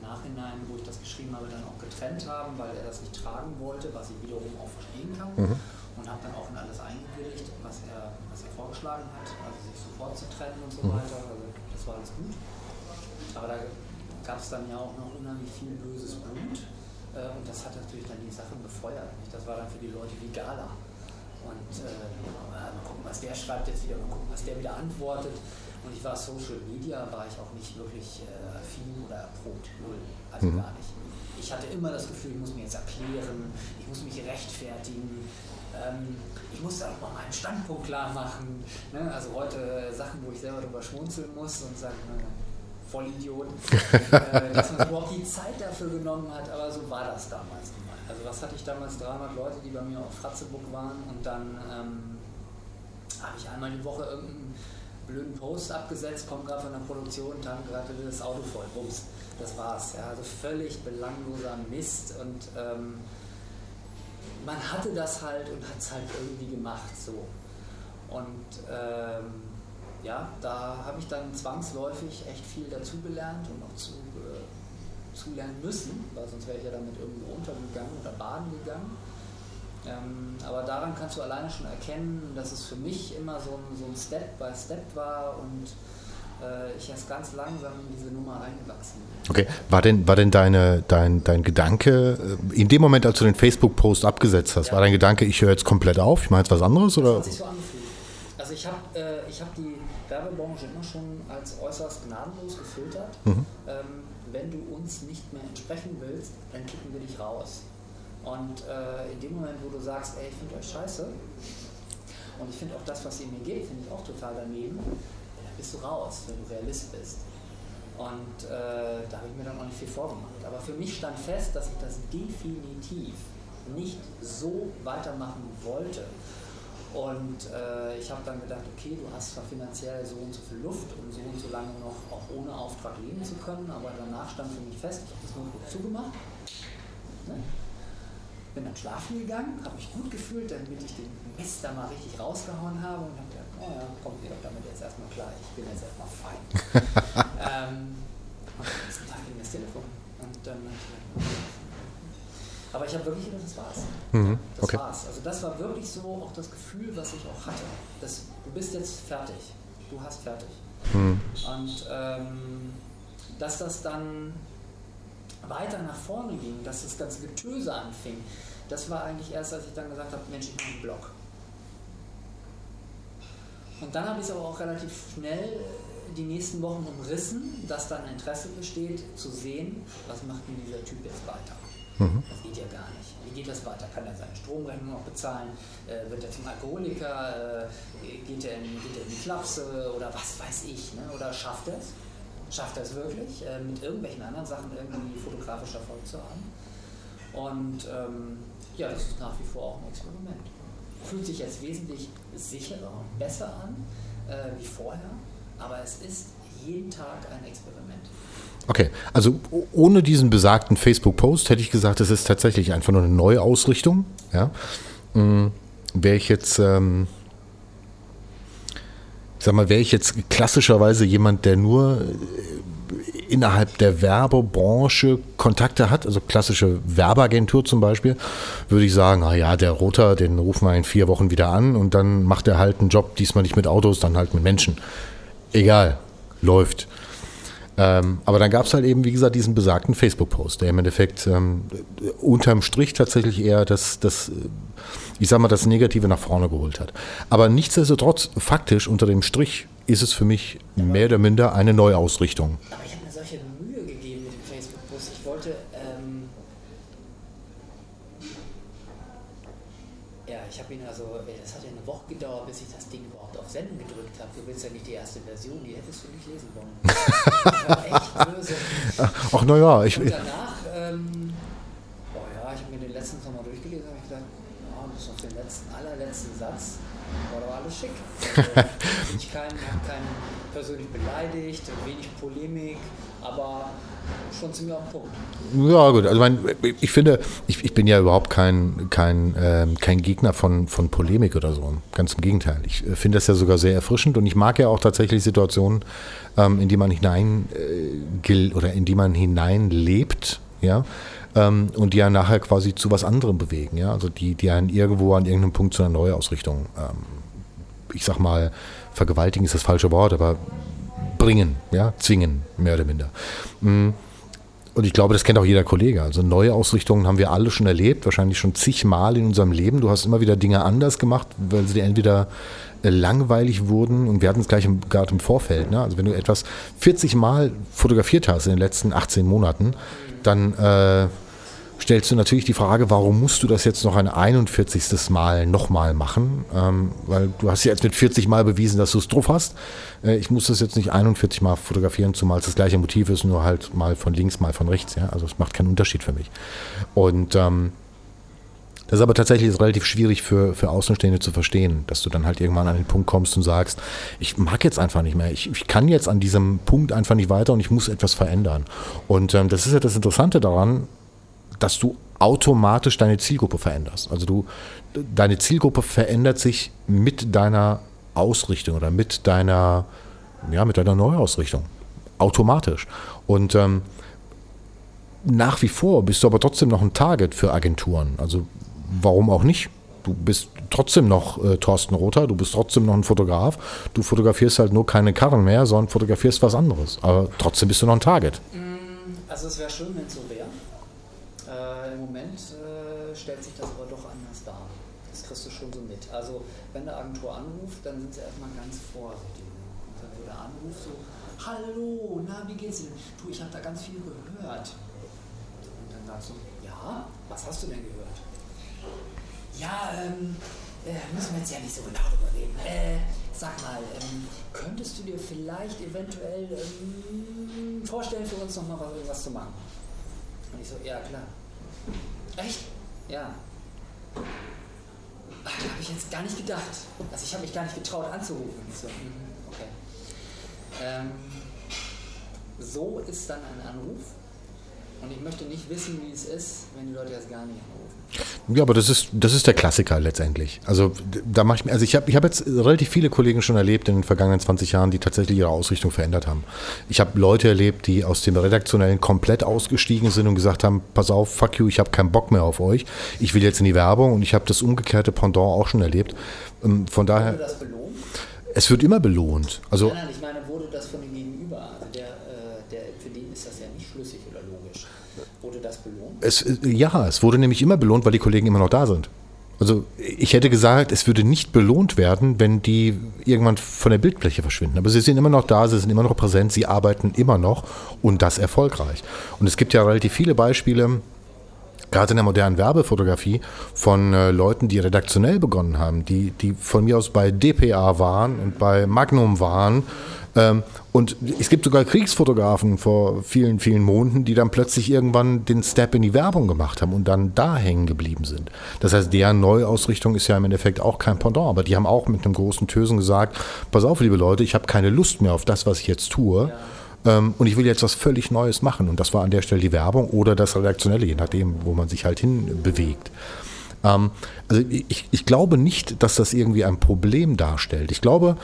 Nachhinein, wo ich das geschrieben habe, dann auch getrennt haben, weil er das nicht tragen wollte, was ich wiederum auch verstehen kann. Mhm. Und habe dann auch in alles eingewilligt, was er vorgeschlagen hat, also sich sofort zu trennen und so mhm. weiter. Also das war alles gut. Aber da gab es dann ja auch noch unheimlich viel böses Blut. Äh, und das hat natürlich dann die Sache befeuert. Das war dann für die Leute wie Gala. Und äh, mal gucken, was der schreibt jetzt wieder, mal gucken, was der wieder antwortet. Und ich war Social Media, war ich auch nicht wirklich äh, affin oder erprobt, null, also mhm. gar nicht. Ich hatte immer das Gefühl, ich muss mir jetzt erklären, ich muss mich rechtfertigen, ähm, ich muss auch mal meinen Standpunkt klar machen. Ne? Also heute Sachen, wo ich selber drüber schmunzeln muss und sagen, ne, Vollidiot, äh, dass man überhaupt die Zeit dafür genommen hat, aber so war das damals nun mal. Also was hatte ich damals, 300 Leute, die bei mir auf Fratzeburg waren und dann ähm, habe ich einmal die Woche irgendeinen blöden Post abgesetzt, kommt gerade von der Produktion, tank gerade das Auto voll, bums, das war's. Ja, also völlig belangloser Mist und ähm, man hatte das halt und hat es halt irgendwie gemacht so. Und ähm, ja, da habe ich dann zwangsläufig echt viel dazugelernt und auch zu, äh, zulernen müssen, weil sonst wäre ich ja damit irgendwo untergegangen oder baden gegangen. Ähm, aber daran kannst du alleine schon erkennen, dass es für mich immer so ein, ein Step war und ich erst ganz langsam in diese Nummer reingewachsen bin. Okay, war denn, war denn deine, dein, dein Gedanke, äh, in dem Moment, als du den Facebook-Post abgesetzt hast, ja. war dein Gedanke, ich höre jetzt komplett auf, ich mache jetzt was anderes? Oder? Das hat sich so angefühlt. Also ich habe äh, hab die Werbebranche immer schon als äußerst gnadenlos gefiltert. Mhm. Ähm, wenn du uns nicht mehr entsprechen willst, dann kicken wir dich raus. Und äh, in dem Moment, wo du sagst, ey, ich finde euch scheiße und ich finde auch das, was ihr mir gebt, finde ich auch total daneben, bist du raus, wenn du Realist bist. Und äh, da habe ich mir dann auch nicht viel vorgemacht. Aber für mich stand fest, dass ich das definitiv nicht so weitermachen wollte. Und äh, ich habe dann gedacht, okay, du hast zwar finanziell so und so viel Luft, um so und so lange noch auch ohne Auftrag leben zu können, aber danach stand für mich fest, ich habe das Notebook zugemacht. Ne? bin dann schlafen gegangen, habe mich gut gefühlt, damit ich den Mist da mal richtig rausgehauen habe und habe ja, kommt ihr doch damit jetzt erstmal klar, ich bin jetzt erstmal fein. ähm, und am nächsten Tag ging das Telefon. Und dann aber ich habe wirklich gedacht, das war's. Mhm, das okay. war's. Also das war wirklich so auch das Gefühl, was ich auch hatte. Das, du bist jetzt fertig. Du hast fertig. Mhm. Und ähm, dass das dann weiter nach vorne ging, dass das ganze Getöse anfing, das war eigentlich erst, als ich dann gesagt habe, Mensch, ich mache einen Blog. Und dann habe ich es aber auch relativ schnell die nächsten Wochen umrissen, dass dann Interesse besteht, zu sehen, was macht denn dieser Typ jetzt weiter. Mhm. Das geht ja gar nicht. Wie geht das weiter? Kann er seine Stromrechnung noch bezahlen? Äh, wird er zum Alkoholiker? Äh, geht, er in, geht er in die Klapse? Oder was weiß ich? Ne? Oder schafft er es? Schafft er es wirklich, äh, mit irgendwelchen anderen Sachen irgendwie fotografisch Erfolg zu haben? Und ähm, ja, das ist nach wie vor auch ein Experiment. Fühlt sich jetzt wesentlich sicherer und besser an äh, wie vorher, aber es ist jeden Tag ein Experiment. Okay, also ohne diesen besagten Facebook-Post hätte ich gesagt, es ist tatsächlich einfach nur eine Neuausrichtung. Ja? Mhm. Wäre ich jetzt ähm, sag mal, wäre ich jetzt klassischerweise jemand, der nur äh, innerhalb der Werbebranche Kontakte hat, also klassische Werbeagentur zum Beispiel, würde ich sagen, ah ja, der Roter, den rufen wir in vier Wochen wieder an und dann macht er halt einen Job, diesmal nicht mit Autos, dann halt mit Menschen. Egal, läuft. Ähm, aber dann gab es halt eben, wie gesagt, diesen besagten Facebook-Post, der im Endeffekt ähm, unterm Strich tatsächlich eher das, das, ich sag mal, das Negative nach vorne geholt hat. Aber nichtsdestotrotz, faktisch unter dem Strich ist es für mich mehr oder minder eine Neuausrichtung. Echt böse. Ach naja, ich. Und danach, ähm, oh ja, ich habe mir den letzten nochmal durchgelesen, habe ich gedacht, ja, bis allerletzten Satz war doch alles schick. Also, ich keinen, habe keinen persönlich beleidigt, wenig Polemik, aber schon ziemlich auf Punkt. Ja, gut. Also mein, ich finde, ich, ich bin ja überhaupt kein, kein, ähm, kein Gegner von, von Polemik oder so. Ganz im Gegenteil. Ich äh, finde das ja sogar sehr erfrischend und ich mag ja auch tatsächlich Situationen, ähm, in die man hinein äh, oder in die man hineinlebt, ja. Ähm, und die ja nachher quasi zu was anderem bewegen, ja. Also die, die einen irgendwo an irgendeinem Punkt zu einer Neuausrichtung, ähm, ich sag mal, vergewaltigen ist das falsche Wort, aber bringen, ja, zwingen, mehr oder minder. Mm. Und ich glaube, das kennt auch jeder Kollege. Also neue Ausrichtungen haben wir alle schon erlebt, wahrscheinlich schon zigmal in unserem Leben. Du hast immer wieder Dinge anders gemacht, weil sie dir entweder äh, langweilig wurden und wir hatten es gleich im, gerade im Vorfeld. Ne? Also wenn du etwas 40 Mal fotografiert hast in den letzten 18 Monaten, dann äh, stellst du natürlich die Frage, warum musst du das jetzt noch ein 41. Mal nochmal machen? Ähm, weil du hast ja jetzt mit 40 Mal bewiesen, dass du es drauf hast. Äh, ich muss das jetzt nicht 41 Mal fotografieren, zumal es das gleiche Motiv ist, nur halt mal von links, mal von rechts. Ja? Also es macht keinen Unterschied für mich. Und ähm, das ist aber tatsächlich relativ schwierig für, für Außenstehende zu verstehen, dass du dann halt irgendwann an den Punkt kommst und sagst, ich mag jetzt einfach nicht mehr, ich, ich kann jetzt an diesem Punkt einfach nicht weiter und ich muss etwas verändern. Und ähm, das ist ja das Interessante daran, dass du automatisch deine Zielgruppe veränderst. Also du, deine Zielgruppe verändert sich mit deiner Ausrichtung oder mit deiner, ja, mit deiner Neuausrichtung. Automatisch. Und ähm, nach wie vor bist du aber trotzdem noch ein Target für Agenturen. Also warum auch nicht? Du bist trotzdem noch äh, Thorsten Rother, du bist trotzdem noch ein Fotograf. Du fotografierst halt nur keine Karren mehr, sondern fotografierst was anderes. Aber trotzdem bist du noch ein Target. Also es wäre schön, wenn es so wäre. Im Moment äh, stellt sich das aber doch anders dar. Das kriegst du schon so mit. Also wenn eine Agentur anruft, dann sind sie erstmal ganz vorsichtig. Und dann so der Anruf so, hallo, na, wie geht's Ihnen? Du, ich habe da ganz viel gehört. Und dann sagst du, ja, was hast du denn gehört? Ja, ähm, äh, müssen wir jetzt ja nicht so genau drüber reden. Äh, sag mal, ähm, könntest du dir vielleicht eventuell ähm, vorstellen, für uns nochmal was, was zu machen? Und ich so, ja klar. Echt? Ja. Habe ich jetzt gar nicht gedacht. Also ich habe mich gar nicht getraut anzurufen. So, mhm, okay. Ähm, so ist dann ein Anruf. Und ich möchte nicht wissen, wie es ist, wenn die Leute das gar nicht anrufen. Ja, aber das ist, das ist der Klassiker letztendlich. Also da mache ich mir, also ich habe ich hab jetzt relativ viele Kollegen schon erlebt in den vergangenen 20 Jahren, die tatsächlich ihre Ausrichtung verändert haben. Ich habe Leute erlebt, die aus dem Redaktionellen komplett ausgestiegen sind und gesagt haben, pass auf, fuck you, ich habe keinen Bock mehr auf euch. Ich will jetzt in die Werbung und ich habe das umgekehrte Pendant auch schon erlebt. Ähm, von daher. Wurde das belohnt? Es wird immer belohnt. Also, nein, nein, ich meine, wurde das von dem Gegenüber, also der, äh, der, für den ist das ja nicht schlüssig oder logisch. Wurde das belohnt? Es, ja, es wurde nämlich immer belohnt, weil die Kollegen immer noch da sind. Also ich hätte gesagt, es würde nicht belohnt werden, wenn die irgendwann von der Bildfläche verschwinden. Aber sie sind immer noch da, sie sind immer noch präsent, sie arbeiten immer noch und das erfolgreich. Und es gibt ja relativ viele Beispiele, gerade in der modernen Werbefotografie, von äh, Leuten, die redaktionell begonnen haben, die, die von mir aus bei DPA waren und bei Magnum waren. Ähm, und es gibt sogar Kriegsfotografen vor vielen, vielen Monaten, die dann plötzlich irgendwann den Step in die Werbung gemacht haben und dann da hängen geblieben sind. Das heißt, deren Neuausrichtung ist ja im Endeffekt auch kein Pendant, aber die haben auch mit einem großen Tösen gesagt, pass auf, liebe Leute, ich habe keine Lust mehr auf das, was ich jetzt tue. Ja. Ähm, und ich will jetzt was völlig Neues machen. Und das war an der Stelle die Werbung oder das Redaktionelle, je nachdem, wo man sich halt hin bewegt. Ähm, also ich, ich glaube nicht, dass das irgendwie ein Problem darstellt. Ich glaube,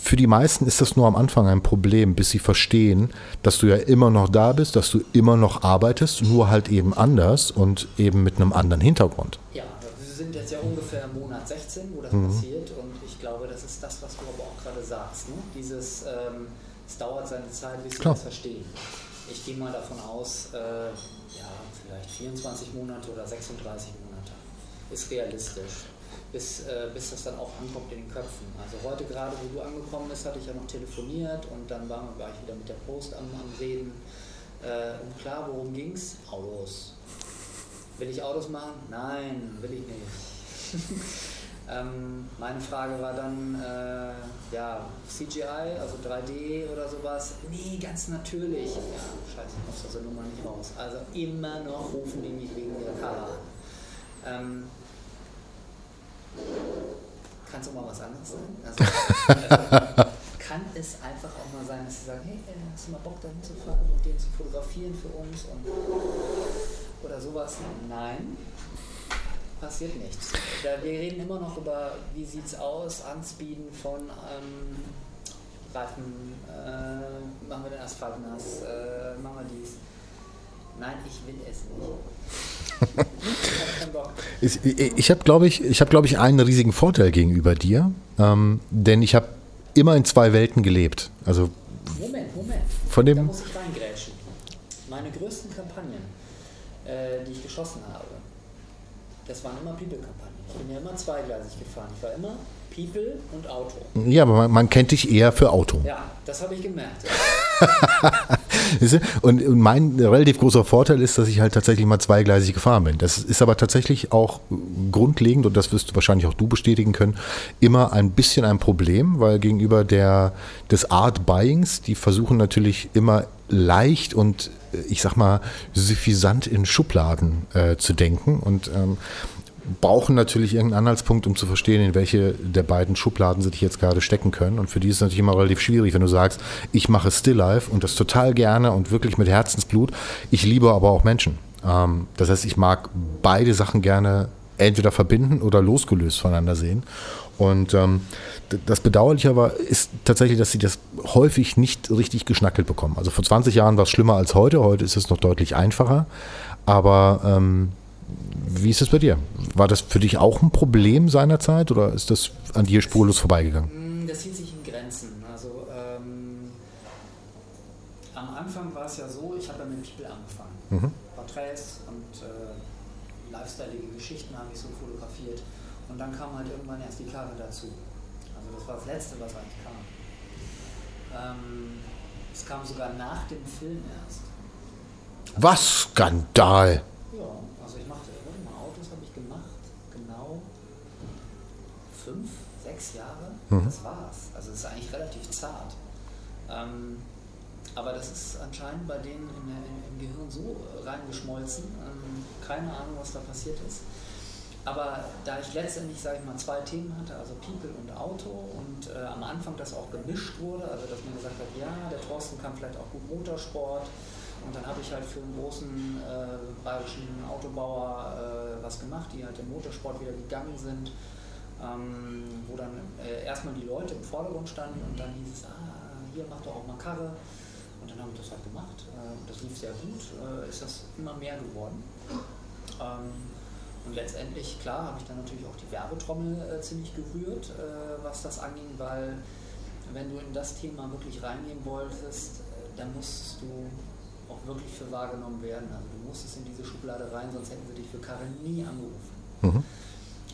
für die meisten ist das nur am Anfang ein Problem, bis sie verstehen, dass du ja immer noch da bist, dass du immer noch arbeitest, nur halt eben anders und eben mit einem anderen Hintergrund. Ja, wir sind jetzt ja ungefähr im Monat 16, wo das mhm. passiert und ich glaube, das ist das, was du aber auch gerade sagst. Ne? Dieses, ähm, es dauert seine Zeit, bis sie das verstehen. Ich gehe mal davon aus, äh, ja, vielleicht 24 Monate oder 36 Monate ist realistisch bis, äh, bis das dann auch ankommt in den Köpfen. Also heute gerade, wo du angekommen bist, hatte ich ja noch telefoniert und dann war, war ich wieder mit der Post am, am Reden. Äh, und klar, worum ging es? Autos. Will ich Autos machen? Nein, will ich nicht. ähm, meine Frage war dann, äh, ja, CGI, also 3D oder sowas. Nee, ganz natürlich. Ja, scheiße, ich muss diese Nummer nicht raus. Also immer noch rufen die mich wegen der Kamera an. Ähm, kann es auch mal was anderes sein. Also, also, kann es einfach auch mal sein, dass sie sagen, hey, hast du mal Bock dahin zu fahren und den zu fotografieren für uns und, oder sowas? Nein, passiert nichts. Wir reden immer noch über, wie sieht es aus, Anspeeden von ähm, Reifen, äh, machen wir den Asphalt nass, äh, machen wir dies. Nein, ich will es nicht. ich ich habe, glaube ich, ich, hab, glaub ich, einen riesigen Vorteil gegenüber dir, ähm, denn ich habe immer in zwei Welten gelebt. Also Moment, Moment. Von dem da muss ich reingrätschen. Meine größten Kampagnen, äh, die ich geschossen habe, das waren immer People-Kampagnen. Ich bin ja immer zweigleisig gefahren. Ich war immer People und Auto. Ja, aber man, man kennt dich eher für Auto. Ja, das habe ich gemerkt. und mein relativ großer Vorteil ist, dass ich halt tatsächlich mal zweigleisig gefahren bin. Das ist aber tatsächlich auch grundlegend, und das wirst du wahrscheinlich auch du bestätigen können, immer ein bisschen ein Problem, weil gegenüber der, des Art Buyings, die versuchen natürlich immer leicht und ich sag mal, suffisant in Schubladen äh, zu denken. Und ähm, brauchen natürlich irgendeinen Anhaltspunkt, um zu verstehen, in welche der beiden Schubladen sie dich jetzt gerade stecken können. Und für die ist es natürlich immer relativ schwierig, wenn du sagst, ich mache Stilllife und das total gerne und wirklich mit Herzensblut. Ich liebe aber auch Menschen. Ähm, das heißt, ich mag beide Sachen gerne entweder verbinden oder losgelöst voneinander sehen. Und ähm, das Bedauerliche aber ist tatsächlich, dass sie das häufig nicht richtig geschnackelt bekommen. Also vor 20 Jahren war es schlimmer als heute, heute ist es noch deutlich einfacher. Aber ähm, wie ist es bei dir? War das für dich auch ein Problem seinerzeit oder ist das an dir spurlos vorbeigegangen? Mm, das hielt sich in Grenzen. Also ähm, am Anfang war es ja so, ich habe ja mit People angefangen. Mhm. Porträts und äh, lifestyleige Geschichten habe ich so fotografiert. Und dann kam halt irgendwann erst die Karre dazu. Also Letzte, was eigentlich kam. Ähm, es kam sogar nach dem Film erst. Was Skandal! Mhm. Das war's. Also es ist eigentlich relativ zart. Ähm, aber das ist anscheinend bei denen im, im Gehirn so reingeschmolzen. Ähm, keine Ahnung, was da passiert ist. Aber da ich letztendlich, sage ich mal, zwei Themen hatte, also People und Auto und äh, am Anfang das auch gemischt wurde, also dass man gesagt hat, ja, der Thorsten kann vielleicht auch gut Motorsport und dann habe ich halt für einen großen äh, bayerischen Autobauer äh, was gemacht, die halt im Motorsport wieder gegangen sind ähm, wo dann äh, erstmal die Leute im Vordergrund standen und dann hieß es, ah, hier macht doch auch mal Karre. Und dann haben wir das halt gemacht. Äh, das lief sehr gut, äh, ist das immer mehr geworden. Ähm, und letztendlich, klar, habe ich dann natürlich auch die Werbetrommel äh, ziemlich gerührt, äh, was das anging, weil wenn du in das Thema wirklich reingehen wolltest, äh, dann musst du auch wirklich für wahrgenommen werden. Also du musstest in diese Schublade rein, sonst hätten sie dich für Karre nie angerufen. Mhm.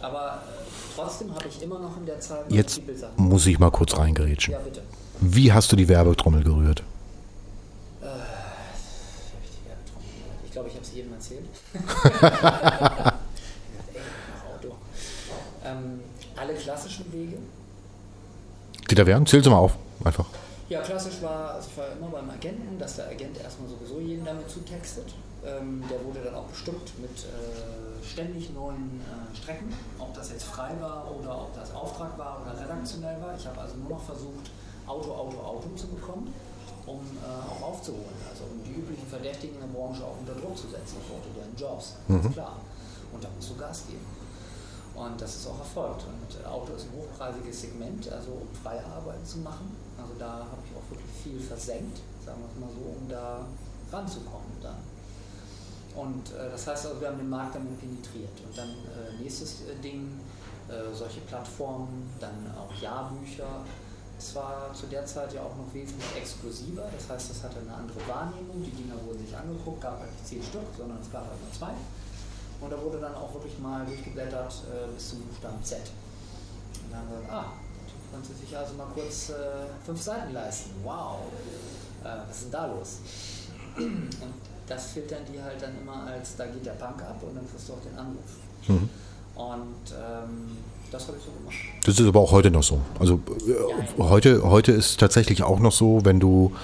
Aber äh, trotzdem habe ich immer noch in der Zeit. Jetzt muss ich mal kurz reingerätschen. Ja, bitte. Wie hast du die Werbetrommel gerührt? Äh, ich glaube, ich habe es jedem erzählt. Auto. Ähm, alle klassischen Wege. Die da wären? Zähl sie mal auf, einfach. Ja, klassisch war, also ich war immer beim Agenten, dass der Agent erstmal sowieso jeden damit zutextet. Ähm, der wurde dann auch bestimmt mit äh, ständig neuen äh, Strecken, ob das jetzt frei war oder ob das Auftrag war oder redaktionell war. Ich habe also nur noch versucht, Auto, Auto, Auto zu bekommen, um äh, auch aufzuholen. Also um die üblichen Verdächtigen in der Branche auch unter Druck zu setzen. Ich wollte deren Jobs, ganz mhm. klar. Und da musst du Gas geben. Und das ist auch erfolgt. Und Auto ist ein hochpreisiges Segment, also um freie Arbeit zu machen. Also da habe ich auch wirklich viel versenkt, sagen wir es mal so, um da ranzukommen dann. Und äh, das heißt also, wir haben den Markt damit penetriert. Und dann äh, nächstes äh, Ding, äh, solche Plattformen, dann auch Jahrbücher. Es war zu der Zeit ja auch noch wesentlich exklusiver, das heißt, es hatte eine andere Wahrnehmung. Die Dinger wurden sich angeguckt, gab halt nicht zehn Stück, sondern es gab halt nur zwei. Und da wurde dann auch wirklich mal durchgeblättert äh, bis zum Buchstaben Z. Und dann haben wir gesagt, ah, du konntest sich also mal kurz äh, fünf Seiten leisten. Wow, äh, was ist denn da los? Und das filtern die halt dann immer als, da geht der Punk ab und dann kriegst du auch den Anruf. Mhm. Und ähm, das habe ich so gemacht. Das ist aber auch heute noch so. Also äh, heute, heute ist tatsächlich auch noch so, wenn du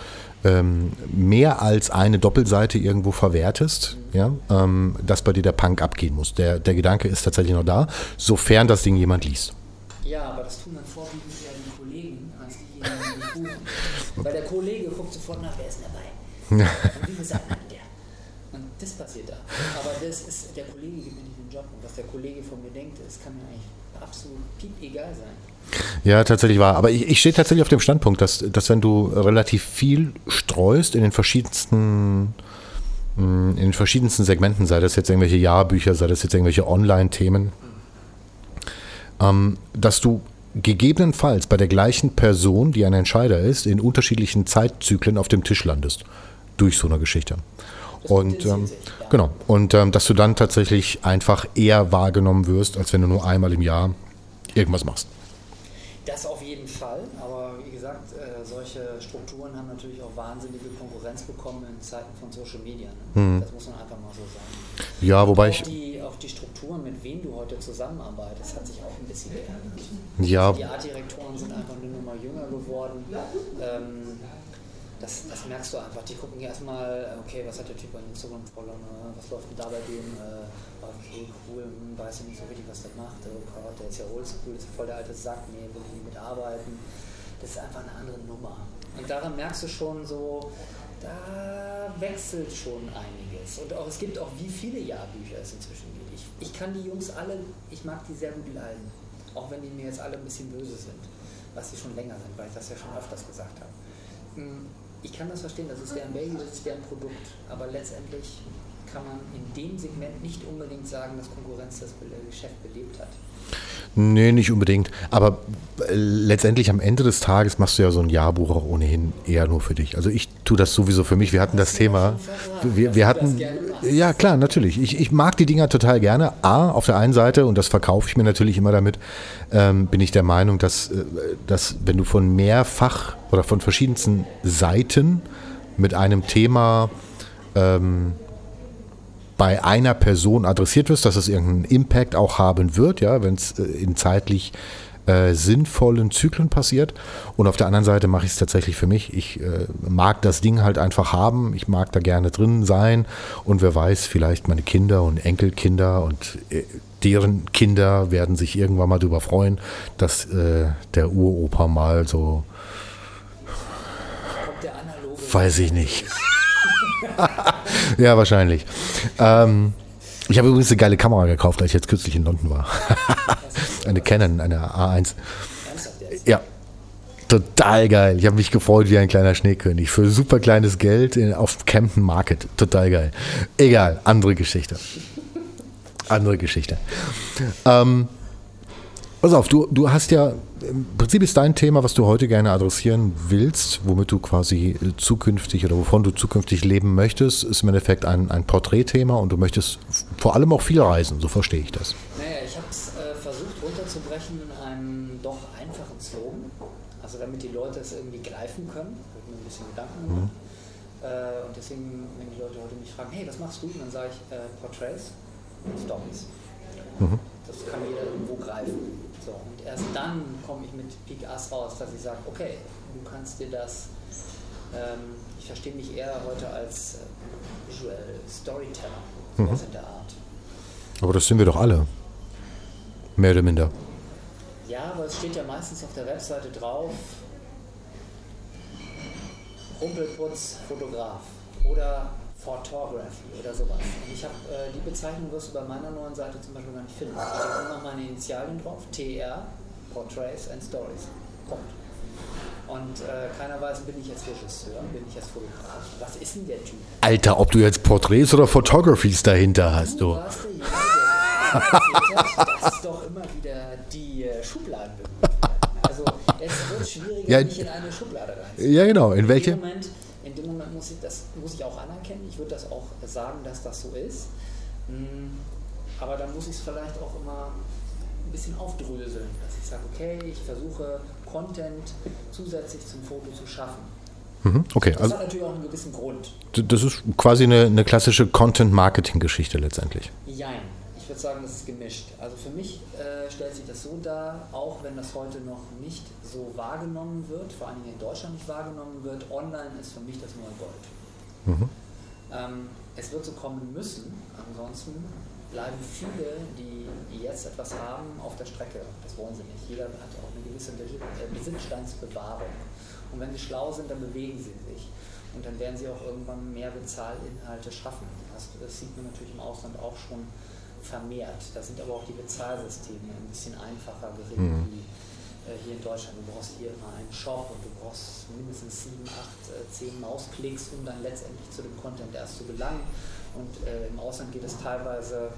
ähm, mehr als eine Doppelseite irgendwo verwertest, ja, ähm, dass bei dir der Punk abgehen muss. Der, der Gedanke ist tatsächlich noch da, sofern das Ding jemand liest. Ja, aber das tun dann vorwiegend eher die Kollegen als diejenigen, die buchen. Weil der Kollege guckt sofort nach, wer ist denn dabei? Und wie viele Seiten hat der? Und das passiert da. Aber das ist, der Kollege gibt mir nicht den Job. Und was der Kollege von mir denkt, das kann mir eigentlich absolut piep egal sein. Ja, tatsächlich war. Aber ich, ich stehe tatsächlich auf dem Standpunkt, dass, dass wenn du relativ viel streust in den verschiedensten mm, in den verschiedensten Segmenten, sei das jetzt irgendwelche Jahrbücher, sei das jetzt irgendwelche Online-Themen, ähm, dass du gegebenenfalls bei der gleichen Person, die ein Entscheider ist, in unterschiedlichen Zeitzyklen auf dem Tisch landest. Durch so eine Geschichte. und ähm, genau. Und ähm, dass du dann tatsächlich einfach eher wahrgenommen wirst, als wenn du nur einmal im Jahr irgendwas machst. Das auf jeden Fall, aber wie gesagt, äh, solche Strukturen haben natürlich auch wahnsinnige Konkurrenz bekommen in Zeiten von Social Ne? Mhm. Das muss man einfach mal so sagen. Ja, wobei auch ich. Die, auch die Strukturen, mit wem du heute zusammenarbeitest, hat sich auch ein bisschen geändert. Ja. Die Artdirektoren sind einfach nur noch mal jünger geworden. Ähm, das, das, merkst du einfach. Die gucken erstmal, okay, was hat der Typ an Instagram followen, was läuft denn da bei dem? Äh, okay, cool, hm, weiß ich nicht so richtig, was der macht. Oh Gott, der ist ja oldschool, ist ja voll der alte Sack, nee, will ich nicht mitarbeiten. Das ist einfach eine andere Nummer. Und daran merkst du schon so, da wechselt schon einiges. Und auch es gibt auch, wie viele Jahrbücher es inzwischen gibt. Ich, ich kann die Jungs alle, ich mag die sehr gut leiden. Auch wenn die mir jetzt alle ein bisschen böse sind, was sie schon länger sind, weil ich das ja schon öfters gesagt habe. Hm, ich kann das verstehen, das ist deren Baby, das ist deren Produkt. Aber letztendlich kann man in dem Segment nicht unbedingt sagen, dass Konkurrenz das Geschäft belebt hat. Nee, nicht unbedingt. Aber äh, letztendlich am Ende des Tages machst du ja so ein Jahrbuch auch ohnehin eher nur für dich. Also ich tue das sowieso für mich. Wir hatten das Thema. Wir, wir hatten. Ja, klar, natürlich. Ich, ich mag die Dinger total gerne. A, auf der einen Seite, und das verkaufe ich mir natürlich immer damit, ähm, bin ich der Meinung, dass, äh, dass wenn du von mehrfach oder von verschiedensten Seiten mit einem Thema ähm, bei einer Person adressiert wirst, dass es irgendeinen Impact auch haben wird, ja, wenn es äh, in zeitlich äh, sinnvollen Zyklen passiert. Und auf der anderen Seite mache ich es tatsächlich für mich. Ich äh, mag das Ding halt einfach haben. Ich mag da gerne drin sein. Und wer weiß, vielleicht meine Kinder und Enkelkinder und äh, deren Kinder werden sich irgendwann mal darüber freuen, dass äh, der Uropa mal so. Weiß ich nicht. ja, wahrscheinlich. Ähm, ich habe übrigens eine geile Kamera gekauft, als ich jetzt kürzlich in London war. eine Canon, eine A1. Ja, total geil. Ich habe mich gefreut wie ein kleiner Schneekönig. Für super kleines Geld in, auf Camden Market. Total geil. Egal, andere Geschichte. Andere Geschichte. Ähm, Pass auf, du, du hast ja, im Prinzip ist dein Thema, was du heute gerne adressieren willst, womit du quasi zukünftig oder wovon du zukünftig leben möchtest, ist im Endeffekt ein, ein Porträtthema und du möchtest vor allem auch viel reisen, so verstehe ich das. Naja, ich habe es äh, versucht runterzubrechen in einem doch einfachen Slogan, also damit die Leute es irgendwie greifen können, habe mir ein bisschen Gedanken gemacht. Mhm. Äh, und deswegen, wenn die Leute heute mich fragen, hey, was machst du? dann sage ich äh, Portraits und Stories. Mhm. Das kann jeder irgendwo greifen. So, und erst dann komme ich mit Peak Ass raus, dass ich sage, okay, du kannst dir das, ähm, ich verstehe mich eher heute als äh, Visual Storyteller, sowas mhm. in der Art. Aber das sind wir doch alle. Mehr oder minder. Ja, aber es steht ja meistens auf der Webseite drauf, Rumpelputz, Fotograf oder Photography oder sowas. Und ich habe äh, die Bezeichnung wirst du bei meiner neuen Seite zum Beispiel gar nicht finden. Da stehen nur noch meine Initialien drauf, TR, Portraits and Stories. Punkt. Und äh, keiner weiß, bin ich jetzt Regisseur, bin ich jetzt Fotograf. Was ist denn der Typ? Alter, ob du jetzt Porträts oder Photographies dahinter hast, du. Du warst der hat, dass doch immer wieder die äh, Schubladen bemüht werden. Also es wird schwieriger, Ja, nicht in eine Schublade reinzukommen. Ja, genau. In welche? In muss ich das muss ich auch anerkennen. Ich würde das auch sagen, dass das so ist. Mm, Aber dann muss ich es vielleicht auch immer ein bisschen aufdröseln, dass ich sage, okay, ich versuche Content zusätzlich zum Foto zu schaffen. Mhm, Okay, Das also hat natürlich auch einen gewissen Grund. das ist quasi eine, eine klassische Content-Marketing-Geschichte letztendlich. Jein. Ich würde sagen, das ist gemischt. Also für mich äh, stellt sich das so dar, auch wenn das heute noch nicht so wahrgenommen wird, vor allen Dingen in Deutschland nicht wahrgenommen wird, online ist für mich das neue Gold. Mhm. Ähm, es wird so kommen müssen, ansonsten bleiben viele, die, jetzt etwas haben, auf der Strecke. Das wollen sie nicht. Jeder hat auch eine gewisse äh, Besitzstandsbewahrung. Und wenn sie schlau sind, dann bewegen sie sich. Und dann werden sie auch irgendwann mehr Bezahlinhalte schaffen. Das, das sieht man natürlich im Ausland auch schon vermehrt. Da sind aber auch die Bezahlsysteme ein bisschen einfacher geregelt Mhm. wie äh, hier in Deutschland. Du brauchst hier immer einen Shop und du brauchst mindestens sieben, acht, äh, zehn Mausklicks, um dann letztendlich zu dem Content erst zu gelangen. Und äh, im Ausland geht es teilweise,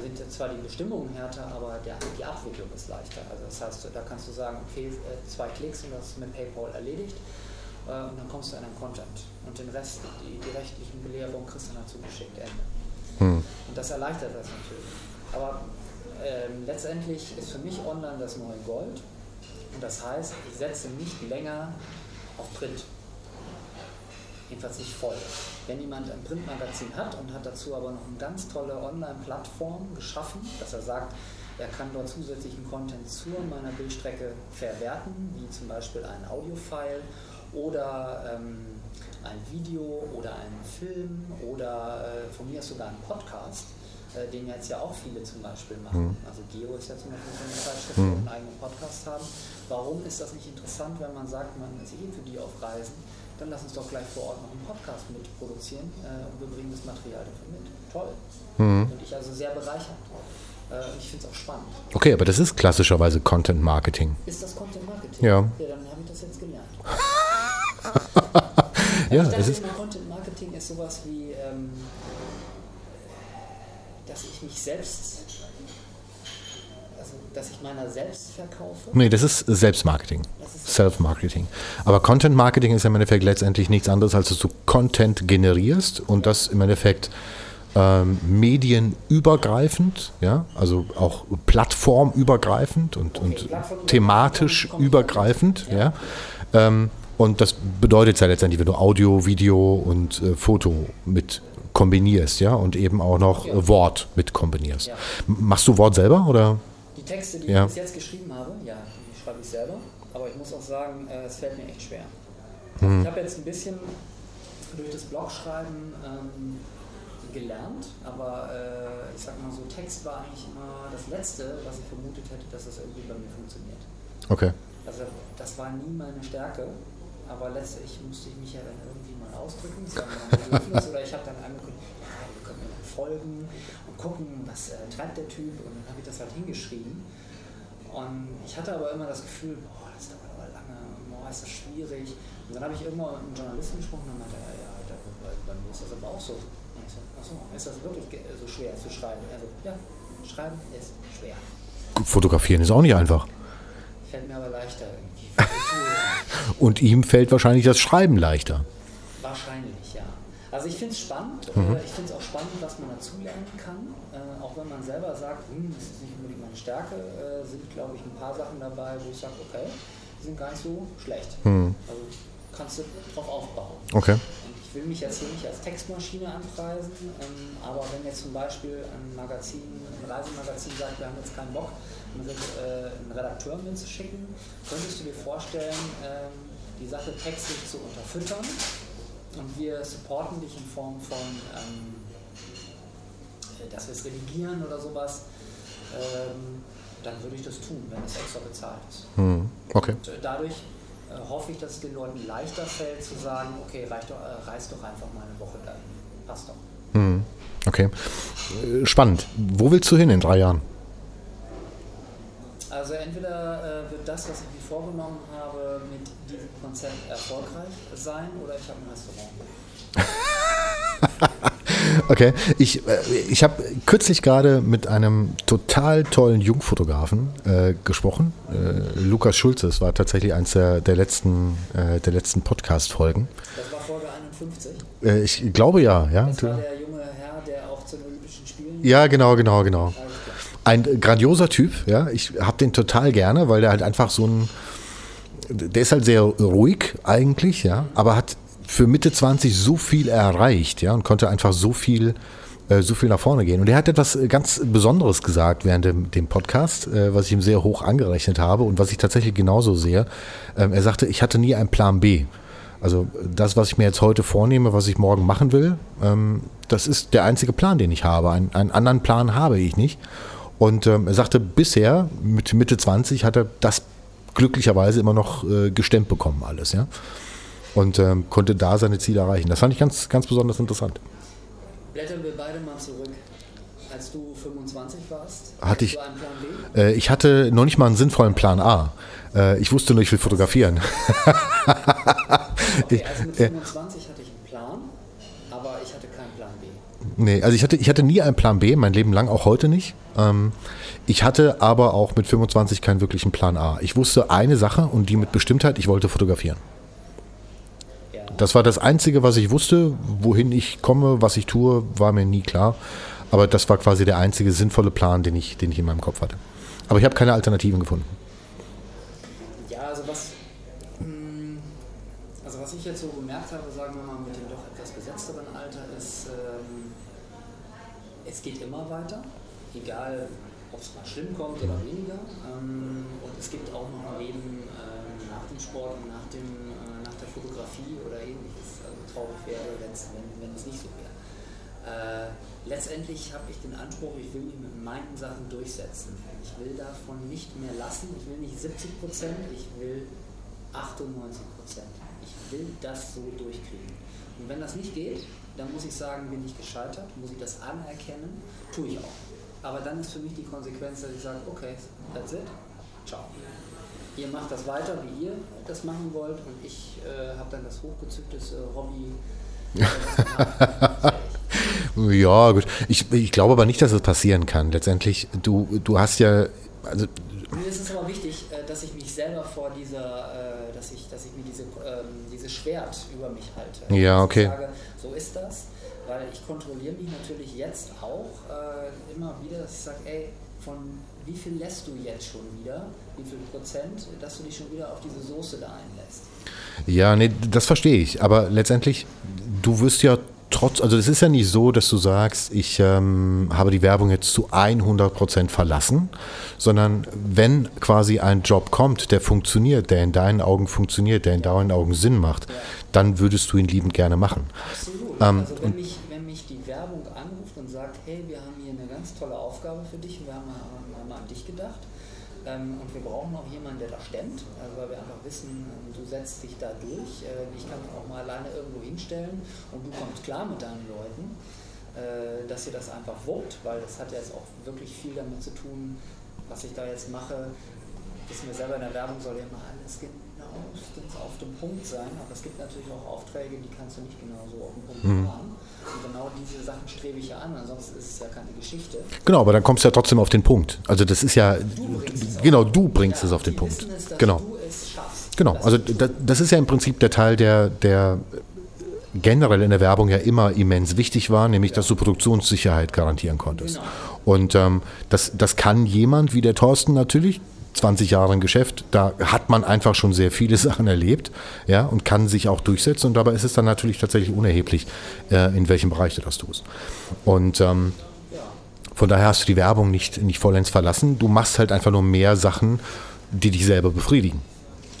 sind zwar die Bestimmungen härter, aber der, die Abwicklung ist leichter. Also das heißt, da kannst du sagen, okay, äh, zwei Klicks und das ist mit PayPal erledigt. Äh, und dann kommst du an den Content. Und den Rest, die, die rechtlichen Belehrungen kriegst du dazu geschickt. Ende. Hm. Und das erleichtert das natürlich. Aber ähm, letztendlich ist für mich online das neue Gold. Und das heißt, ich setze nicht länger auf Print. Jedenfalls nicht voll. Wenn jemand ein Printmagazin hat und hat dazu aber noch eine ganz tolle Online-Plattform geschaffen, dass er sagt, er kann dort zusätzlichen Content zu meiner Bildstrecke verwerten, wie zum Beispiel ein Audiofile oder ähm, ein Video oder einen Film oder äh, von mir aus sogar einen Podcast, äh, den jetzt ja auch viele zum Beispiel machen. Also Geo ist ja zum Beispiel so eine Zeitschrift, die einen eigenen Podcast haben. Warum ist das nicht interessant, wenn man sagt, man ist eh für die auf Reisen, dann lass uns doch gleich vor Ort noch einen Podcast mit produzieren äh, und wir bringen das Material dafür mit. Toll. Mhm. Finde ich also sehr bereichernd. Äh, und ich finde es auch spannend. Okay, aber das ist klassischerweise Content-Marketing. Ist das Content Marketing? Ja. Ja, dann habe ich das jetzt gelernt. Ja, ich dachte ist, immer, Content Marketing ist sowas wie, ähm, dass ich mich selbst, also dass ich meiner selbst verkaufe. nee, das ist Selbstmarketing. Self-Marketing. Aber Content-Marketing ist im Endeffekt letztendlich nichts anderes, als dass du Content generierst und das im Endeffekt ähm, medienübergreifend, ja, also auch plattformübergreifend und, und plattformübergreifend, thematisch übergreifend, Ja. ja. Ähm, und das bedeutet ja letztendlich, wenn du Audio, Video und äh, Foto mit kombinierst, ja, und eben auch noch Ja. Wort mit kombinierst. Ja. Machst du Wort selber oder? Die Texte, die Ja. ich bis jetzt geschrieben habe, ja, die schreibe ich selber. Aber ich muss auch sagen, äh, es fällt mir echt schwer. Ich habe jetzt ein bisschen durch das Blogschreiben ähm, gelernt, aber äh, ich sag mal so, Text war eigentlich immer das Letzte, was ich vermutet hätte, dass das irgendwie bei mir funktioniert. Okay. Also das war nie meine Stärke, aber letztlich musste ich mich ja dann irgendwie mal ausdrücken. Mein Bedürfnis oder ich habe dann angekündigt, ja, wir können mir dann folgen und gucken, was äh, treibt der Typ und dann habe ich das halt hingeschrieben. Und ich hatte aber immer das Gefühl, boah, das dauert aber lange, boah, ist das schwierig. Und dann habe ich irgendwann mit einem Journalisten gesprochen und dann meinte er, ja, ja, bei, bei mir ist das aber auch so. Und ich so, achso, ist das wirklich so schwer zu schreiben? Also, ja, schreiben ist schwer. Fotografieren ist auch nicht einfach. Fällt mir aber leichter irgendwie. Und ihm fällt wahrscheinlich das Schreiben leichter. Wahrscheinlich, ja. Also ich finde es spannend. Mhm. Äh, Ich finde es auch spannend, was man dazulernen kann. Äh, Auch wenn man selber sagt, hm, das ist nicht unbedingt meine Stärke, äh, sind, glaube ich, ein paar Sachen dabei, wo ich sage, okay, die sind gar nicht so schlecht. Mhm. Also kannst du drauf aufbauen. Okay. Und ich will mich jetzt hier nicht als Textmaschine anpreisen, ähm, aber wenn jetzt zum Beispiel ein Magazin, ein Reisemagazin sagt, wir haben jetzt keinen Bock, einen Red- äh, einen Redakteur mitzuschicken, könntest du dir vorstellen, ähm, die Sache textlich zu unterfüttern und wir supporten dich in Form von, ähm, äh, dass wir es redigieren oder sowas, ähm, dann würde ich das tun, wenn es extra bezahlt ist. Hm. Okay. Und äh, dadurch äh, hoffe ich, dass es den Leuten leichter fällt zu sagen, okay, reich doch, äh, reist doch einfach mal eine Woche dahin. passt doch. Hm. Okay. Spannend. Wo willst du hin in drei Jahren? Also entweder äh, wird das, was ich mir vorgenommen habe, mit diesem Konzept erfolgreich sein oder ich habe ein Restaurant. okay, ich, äh, ich habe kürzlich gerade mit einem total tollen Jungfotografen äh, gesprochen. Äh, Lukas Schulze, es war tatsächlich eines der, der letzten, äh, letzten Podcast-Folgen. Das war Folge 51? Äh, ich glaube ja, ja. Das war der junge Herr, der auch zu den Olympischen Spielen. Ja, genau, genau, genau. Ein grandioser Typ, ja. Ich habe den total gerne, weil der halt einfach so ein, der ist halt sehr ruhig eigentlich, ja, aber hat für Mitte 20 so viel erreicht, ja, und konnte einfach so viel, äh, so viel nach vorne gehen. Und er hat etwas ganz Besonderes gesagt während dem, dem Podcast, äh, was ich ihm sehr hoch angerechnet habe und was ich tatsächlich genauso sehe. Ähm, er sagte, ich hatte nie einen Plan B. Also das, was ich mir jetzt heute vornehme, was ich morgen machen will, ähm, das ist der einzige Plan, den ich habe. Ein, einen anderen Plan habe ich nicht. Und ähm, er sagte, bisher, mit Mitte 20, hat er das glücklicherweise immer noch äh, gestemmt bekommen, alles, ja. Und ähm, konnte da seine Ziele erreichen. Das fand ich ganz, ganz besonders interessant. Blättern wir beide mal zurück. Als du 25 warst, hatte ich, einen Plan B? Äh, ich hatte noch nicht mal einen sinnvollen Plan A. Äh, ich wusste nur, ich will fotografieren. okay, also mit 25 hatte ich einen Plan, aber ich hatte keinen Plan B. Nee, also ich hatte, ich hatte nie einen Plan B, mein Leben lang, auch heute nicht. Ähm, ich hatte aber auch mit 25 keinen wirklichen Plan A. Ich wusste eine Sache und die mit Bestimmtheit, ich wollte fotografieren. Das war das Einzige, was ich wusste. Wohin ich komme, was ich tue, war mir nie klar. Aber das war quasi der einzige sinnvolle Plan, den ich, den ich in meinem Kopf hatte. Aber ich habe keine Alternativen gefunden. Ja, also was, hm, also was ich jetzt so gemerkt habe, sagen wir mal, mit dem doch etwas gesetzteren Alter, ist, ähm, es geht immer weiter, egal ob es mal schlimm kommt oder weniger. Ähm, und es gibt auch noch ein Leben ähm, nach dem Sport und nach, dem, äh, nach der Fotografie oder ähnliches. Also traurig wäre, wenn, wenn es nicht so wäre. Äh, letztendlich habe ich den Anspruch, ich will mich mit meinen Sachen durchsetzen. Ich will davon nicht mehr lassen. Ich will nicht 70 Prozent, ich will 98 Prozent. Ich will das so durchkriegen. Und wenn das nicht geht, dann muss ich sagen, bin ich gescheitert, muss ich das anerkennen, tue ich auch. Aber dann ist für mich die Konsequenz, dass ich sage, okay, that's it, ciao. Ihr macht das weiter, wie ihr das machen wollt und ich äh, habe dann das hochgezücktes äh, Hobby. Äh, ja, gut. Ich, ich glaube aber nicht, dass es passieren kann. Letztendlich, du, du hast ja. Also, mir ist es aber wichtig, äh, dass ich mich selber vor dieser, dass ich, dass ich mir diese, ähm, dieses Schwert über mich halte. Ja, okay. Ich sage, so ist das weil ich kontrolliere mich natürlich jetzt auch äh, immer wieder, dass ich sage, ey, von wie viel lässt du jetzt schon wieder, wie viel Prozent, dass du dich schon wieder auf diese Soße da einlässt. Ja, nee, das verstehe ich. Aber letztendlich, du wirst ja trotz, also es ist ja nicht so, dass du sagst, ich ähm, habe die Werbung jetzt zu 100 Prozent verlassen, sondern wenn quasi ein Job kommt, der funktioniert, der in deinen Augen funktioniert, der in deinen Augen Sinn macht, ja. dann würdest du ihn liebend gerne machen. Absolut. Ähm, also wenn mich, wenn mich die Werbung anruft und sagt, hey, wir haben hier eine ganz tolle Aufgabe für dich, wir haben, haben an dich gedacht, ähm, und wir brauchen auch jemanden, der da stemmt, also weil wir einfach wissen, ähm, du setzt dich da durch. Äh, ich kann mich auch mal alleine irgendwo hinstellen und du kommst klar mit deinen Leuten, äh, dass ihr das einfach wuppt, weil das hat jetzt auch wirklich viel damit zu tun, was ich da jetzt mache. Wissen wir selber in der Werbung soll ja immer alles genauestens auf dem Punkt sein, aber es gibt natürlich auch Aufträge, die kannst du nicht genau so auf dem Punkt mhm. machen. Und genau diese Sachen strebe ich ja an, ansonsten ist es ja keine Geschichte. Genau, aber dann kommst du ja trotzdem auf den Punkt. Also das ist ja, du genau, du bringst ja, es auf den Punkt. Es, genau. Genau, also das, ist ja im Prinzip der Teil, der, der generell in der Werbung ja immer immens wichtig war, nämlich dass du Produktionssicherheit garantieren konntest. Genau. Und ähm, das, das kann jemand wie der Thorsten natürlich, 20 Jahre im Geschäft, da hat man einfach schon sehr viele Sachen erlebt ja, und kann sich auch durchsetzen. Und dabei ist es dann natürlich tatsächlich unerheblich, äh, in welchem Bereich du das tust. Und ähm, von daher hast du die Werbung nicht, nicht vollends verlassen. Du machst halt einfach nur mehr Sachen, die dich selber befriedigen.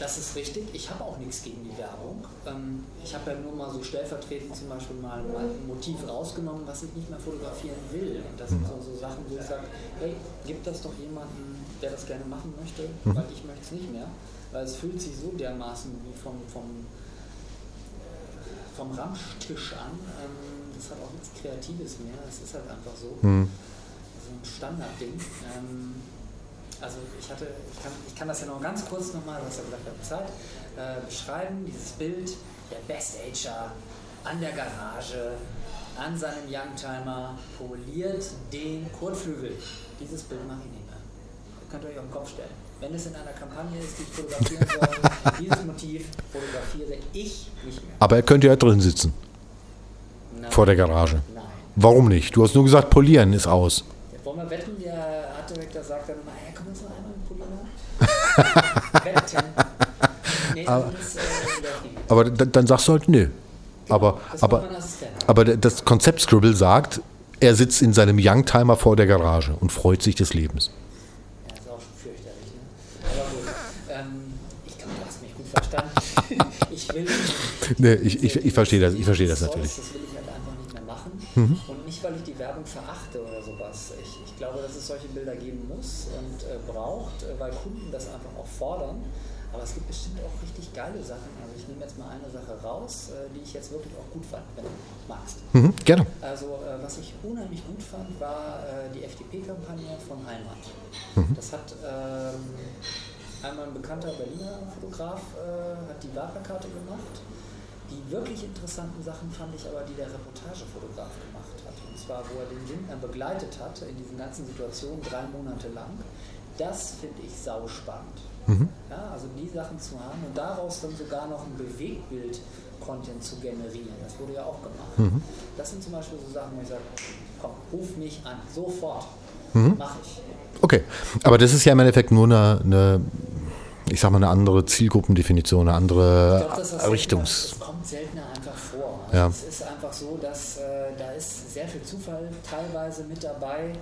Das ist richtig. Ich habe auch nichts gegen die Werbung. Ähm, ich habe ja nur mal so stellvertretend zum Beispiel mal ein Motiv rausgenommen, was ich nicht mehr fotografieren will. Und das sind so, so Sachen, wo ich sage, hey, gibt das doch jemanden, der das gerne machen möchte, mhm. weil ich möchte es nicht mehr, weil es fühlt sich so dermaßen wie vom, vom, vom Ramstisch an. Ähm, das hat auch nichts Kreatives mehr. Es ist halt einfach so. Mhm. So ein Standardding. Ähm, also ich hatte, ich kann, ich kann das ja noch ganz kurz nochmal, du hast ja gesagt, wir Zeit, äh, beschreiben, dieses Bild, der Best Ager an der Garage, an seinem Youngtimer, poliert den Kotflügel. Dieses Bild mache ich nicht mehr. Das könnt ihr euch auf den Kopf stellen. Wenn es in einer Kampagne ist, die ich fotografieren soll, dieses Motiv fotografiere ich nicht mehr. Aber er könnte ja drin sitzen. Nein. Vor der Garage. Nein. Warum nicht? Du hast nur gesagt, polieren ist aus. Ja, wollen wir wetten, der Artdirektor sagt dann Nee, aber, ist, äh, aber dann, sagst du halt, nö. Genau, aber, aber, aber das Konzept Scribble sagt, er sitzt in seinem Youngtimer vor der Garage und freut sich des Lebens. ich will. nee, ich, ich, ich verstehe das, ich verstehe das natürlich. Das will ich halt einfach nicht mehr machen. Mhm. Und nicht, weil ich die Werbung verachte oder sowas. Ich, ich glaube, dass es solche Bilder geben muss und äh, braucht, äh, weil Kunden das einfach auch fordern. Aber es gibt bestimmt auch richtig geile Sachen. Also ich nehme jetzt mal eine Sache raus, äh, die ich jetzt wirklich auch gut fand, wenn du magst. Mhm, gerne. Also äh, was ich unheimlich gut fand, war äh, die FDP-Kampagne von Heimat. Mhm. Das hat ähm, Einmal ein bekannter Berliner Fotograf äh, hat die Wahlplakate gemacht. Die wirklich interessanten Sachen fand ich aber, die der Reportagefotograf gemacht hat. Und zwar, wo er den Lindner begleitet hat in diesen ganzen Situationen drei Monate lang. Das finde ich sauspannend. Mhm. Ja, also die Sachen zu haben und daraus dann sogar noch ein Bewegtbild-Content zu generieren. Das wurde ja auch gemacht. Mhm. Das sind zum Beispiel so Sachen, wo ich sage, komm, ruf mich an, sofort. Mhm. Mache ich. Okay, aber das ist ja im Endeffekt nur eine, eine ich sag mal, eine andere Zielgruppendefinition, eine andere glaub, das Richtungs. Das kommt seltener einfach vor. Also ja. Es ist einfach so, dass äh, da ist sehr viel Zufall teilweise mit dabei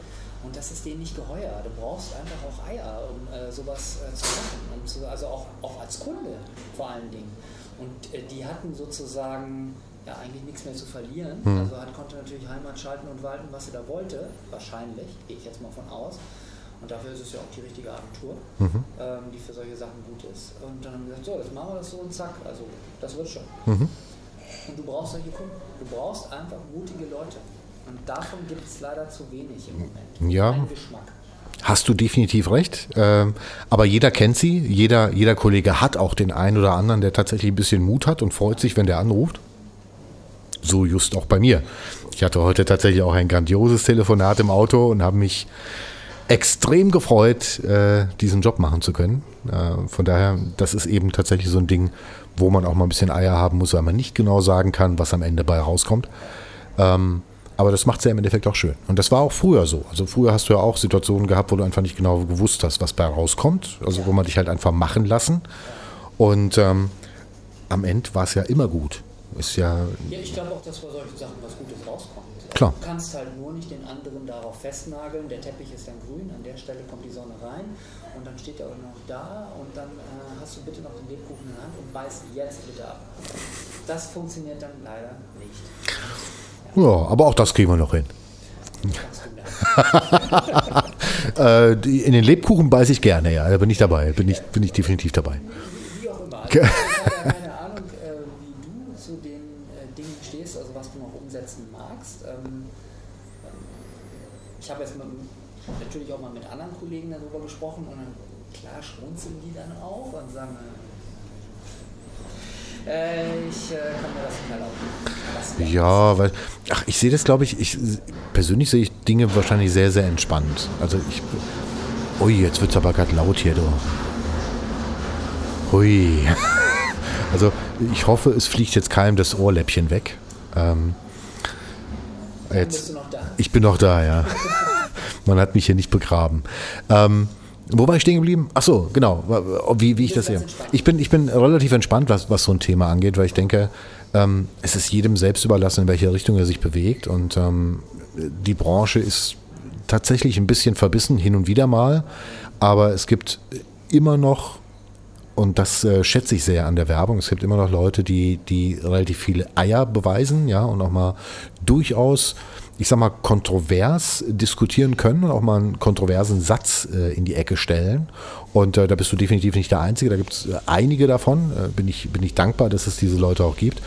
und das ist denen nicht geheuer. Du brauchst einfach auch Eier, um äh, sowas äh, zu machen. Zu, also auch, auch als Kunde vor allen Dingen. Und äh, die hatten sozusagen ja eigentlich nichts mehr zu verlieren. Mhm. Also hat, konnte natürlich Heimat schalten und walten, was sie da wollte. Wahrscheinlich, gehe ich jetzt mal von aus. Und dafür ist es ja auch die richtige Agentur, mhm. ähm, die für solche Sachen gut ist. Und dann haben wir gesagt, so, jetzt machen wir das so und zack, also das wird schon. Mhm. Und du brauchst solche Kunden. Du brauchst einfach mutige Leute. Und davon gibt es leider zu wenig im Moment. Ja. Hast du definitiv recht. Ähm, aber jeder kennt sie. Jeder, jeder Kollege hat auch den einen oder anderen, der tatsächlich ein bisschen Mut hat und freut sich, wenn der anruft. So just auch bei mir. Ich hatte heute tatsächlich auch ein grandioses Telefonat im Auto und habe mich extrem gefreut, äh, diesen Job machen zu können. Äh, von daher, das ist eben tatsächlich so ein Ding, wo man auch mal ein bisschen Eier haben muss, weil man nicht genau sagen kann, was am Ende bei rauskommt. Ähm, aber das macht es ja im Endeffekt auch schön. Und das war auch früher so. Also früher hast du ja auch Situationen gehabt, wo du einfach nicht genau gewusst hast, was bei rauskommt. Also wo man dich halt einfach machen lassen. Und ähm, am Ende war es ja immer gut. Ist ja, ja, ich glaube auch, dass bei solchen Sachen was Gutes rauskommt. Klar. Du kannst halt nur nicht den anderen darauf festnageln, der Teppich ist dann grün, an der Stelle kommt die Sonne rein und dann steht er auch noch da und dann äh, hast du bitte noch den Lebkuchen in der Hand und beiß jetzt bitte ab. Das funktioniert dann leider nicht. Ja, aber auch das kriegen wir noch hin. äh, in den Lebkuchen beiße ich gerne, ja, da bin ich dabei, bin ich, bin ich definitiv dabei. Wie, wie auch immer. Also, ich habe jetzt mit, natürlich auch mal mit anderen Kollegen darüber gesprochen und dann, klar schmunzeln die dann auch und sagen, äh, ich äh, kann mir das. Ja, weil, ach, ich sehe das, glaube ich, ich, persönlich sehe ich Dinge wahrscheinlich sehr, sehr entspannt. Also ich, ui, jetzt wird es aber gerade laut hier, du. Hui. Also ich hoffe, es fliegt jetzt keinem das Ohrläppchen weg. Ähm, jetzt, ich bin noch da, ja. Man hat mich hier nicht begraben. Ähm, wo war ich stehen geblieben? Ach so, genau, wie, wie ich das sehe. Ich bin, ich bin relativ entspannt, was, was so ein Thema angeht, weil ich denke, ähm, es ist jedem selbst überlassen, in welche Richtung er sich bewegt. Und ähm, die Branche ist tatsächlich ein bisschen verbissen, hin und wieder mal. Aber es gibt immer noch, und das äh, schätze ich sehr an der Werbung, es gibt immer noch Leute, die, die relativ viele Eier beweisen, ja, und auch mal durchaus ich sag mal, kontrovers diskutieren können und auch mal einen kontroversen Satz äh, in die Ecke stellen. Und äh, da bist du definitiv nicht der Einzige. Da gibt es äh, einige davon. Äh, bin, ich, bin ich dankbar, dass es diese Leute auch gibt.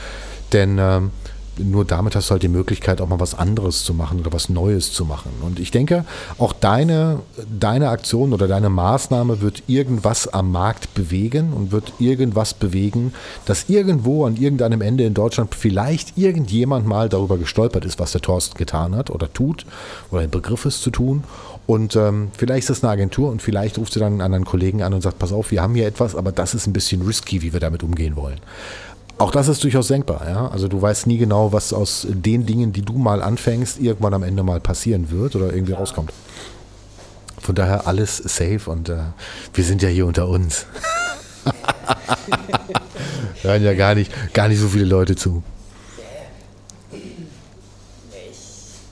Denn ähm, nur damit hast du halt die Möglichkeit, auch mal was anderes zu machen oder was Neues zu machen. Und ich denke, auch deine, deine Aktion oder deine Maßnahme wird irgendwas am Markt bewegen und wird irgendwas bewegen, dass irgendwo an irgendeinem Ende in Deutschland vielleicht irgendjemand mal darüber gestolpert ist, was der Thorsten getan hat oder tut oder im Begriff ist zu tun. Und ähm, vielleicht ist das eine Agentur und vielleicht ruft sie dann einen anderen Kollegen an und sagt, pass auf, wir haben hier etwas, aber das ist ein bisschen risky, wie wir damit umgehen wollen. Auch das ist durchaus denkbar. Ja? Also du weißt nie genau, was aus den Dingen, die du mal anfängst, irgendwann am Ende mal passieren wird oder irgendwie rauskommt. Von daher alles safe und äh, wir sind ja hier unter uns. Hören ja gar nicht, gar nicht so viele Leute zu.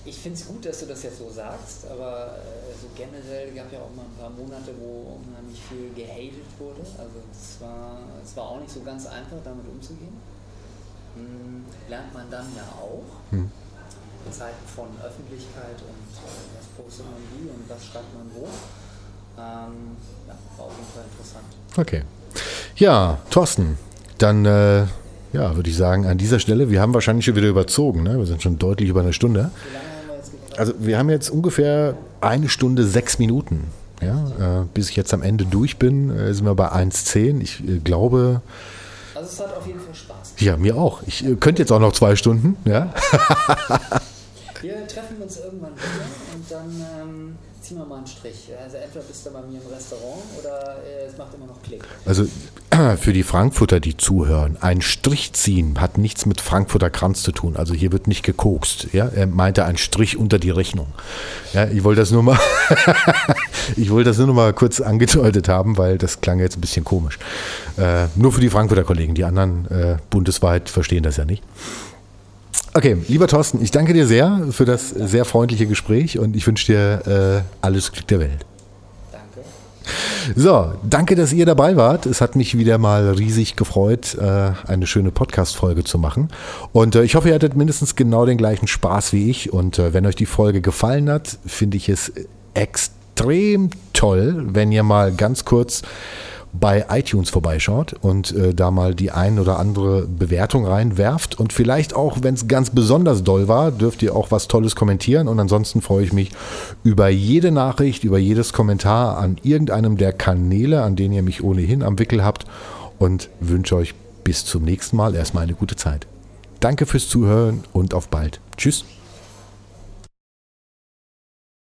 Ich, finde es gut, dass du das jetzt so sagst, aber äh, so generell gab ja auch mal ein paar Monate, wo unheimlich viel gehatet wurde. Also es war, es war auch nicht so ganz einfach, damit umzugehen. Hm, lernt man dann ja auch. Hm. In Zeiten von Öffentlichkeit und äh, was postet man wie und was schreibt man wo. Ähm, ja, war auf jeden Fall interessant. Okay. Ja, Thorsten, dann äh, ja, würde ich sagen, an dieser Stelle, wir haben wahrscheinlich schon wieder überzogen, ne? wir sind schon deutlich über eine Stunde. Wie lange haben wir jetzt gebraucht? Also wir haben jetzt ungefähr eine Stunde, sechs Minuten. Ja, äh, bis ich jetzt am Ende durch bin, äh, sind wir bei 1,10. Ich äh, glaube. Also es hat auf jeden Fall Spaß. Ja, mir auch. Ich äh, könnte jetzt auch noch zwei Stunden. Ja? wir treffen uns irgendwann wieder und dann ähm, ziehen wir mal einen Strich. Also entweder bist du bei mir im Restaurant oder äh, es macht immer noch Klick. Also für die Frankfurter, die zuhören, ein Strich ziehen hat nichts mit Frankfurter Kranz zu tun. Also hier wird nicht gekokst. Ja? Er meinte ein Strich unter die Rechnung. Ja, ich wollte das nur mal, ich wollte das nur mal kurz angedeutet haben, weil das klang jetzt ein bisschen komisch. Äh, nur für die Frankfurter Kollegen. Die anderen äh, bundesweit verstehen das ja nicht. Okay, lieber Thorsten, ich danke dir sehr für das sehr freundliche Gespräch und ich wünsche dir äh, alles Glück der Welt. Danke. So, danke, dass ihr dabei wart. Es hat mich wieder mal riesig gefreut, äh, eine schöne Podcast-Folge zu machen. Und äh, ich hoffe, ihr hattet mindestens genau den gleichen Spaß wie ich. Und äh, wenn euch die Folge gefallen hat, finde ich es extrem toll, wenn ihr mal ganz kurz bei iTunes vorbeischaut und äh, da mal die ein oder andere Bewertung reinwerft. Und vielleicht auch, wenn es ganz besonders doll war, dürft ihr auch was Tolles kommentieren. Und ansonsten freue ich mich über jede Nachricht, über jedes Kommentar an irgendeinem der Kanäle, an denen ihr mich ohnehin am Wickel habt. Und wünsche euch bis zum nächsten Mal erstmal eine gute Zeit. Danke fürs Zuhören und auf bald. Tschüss.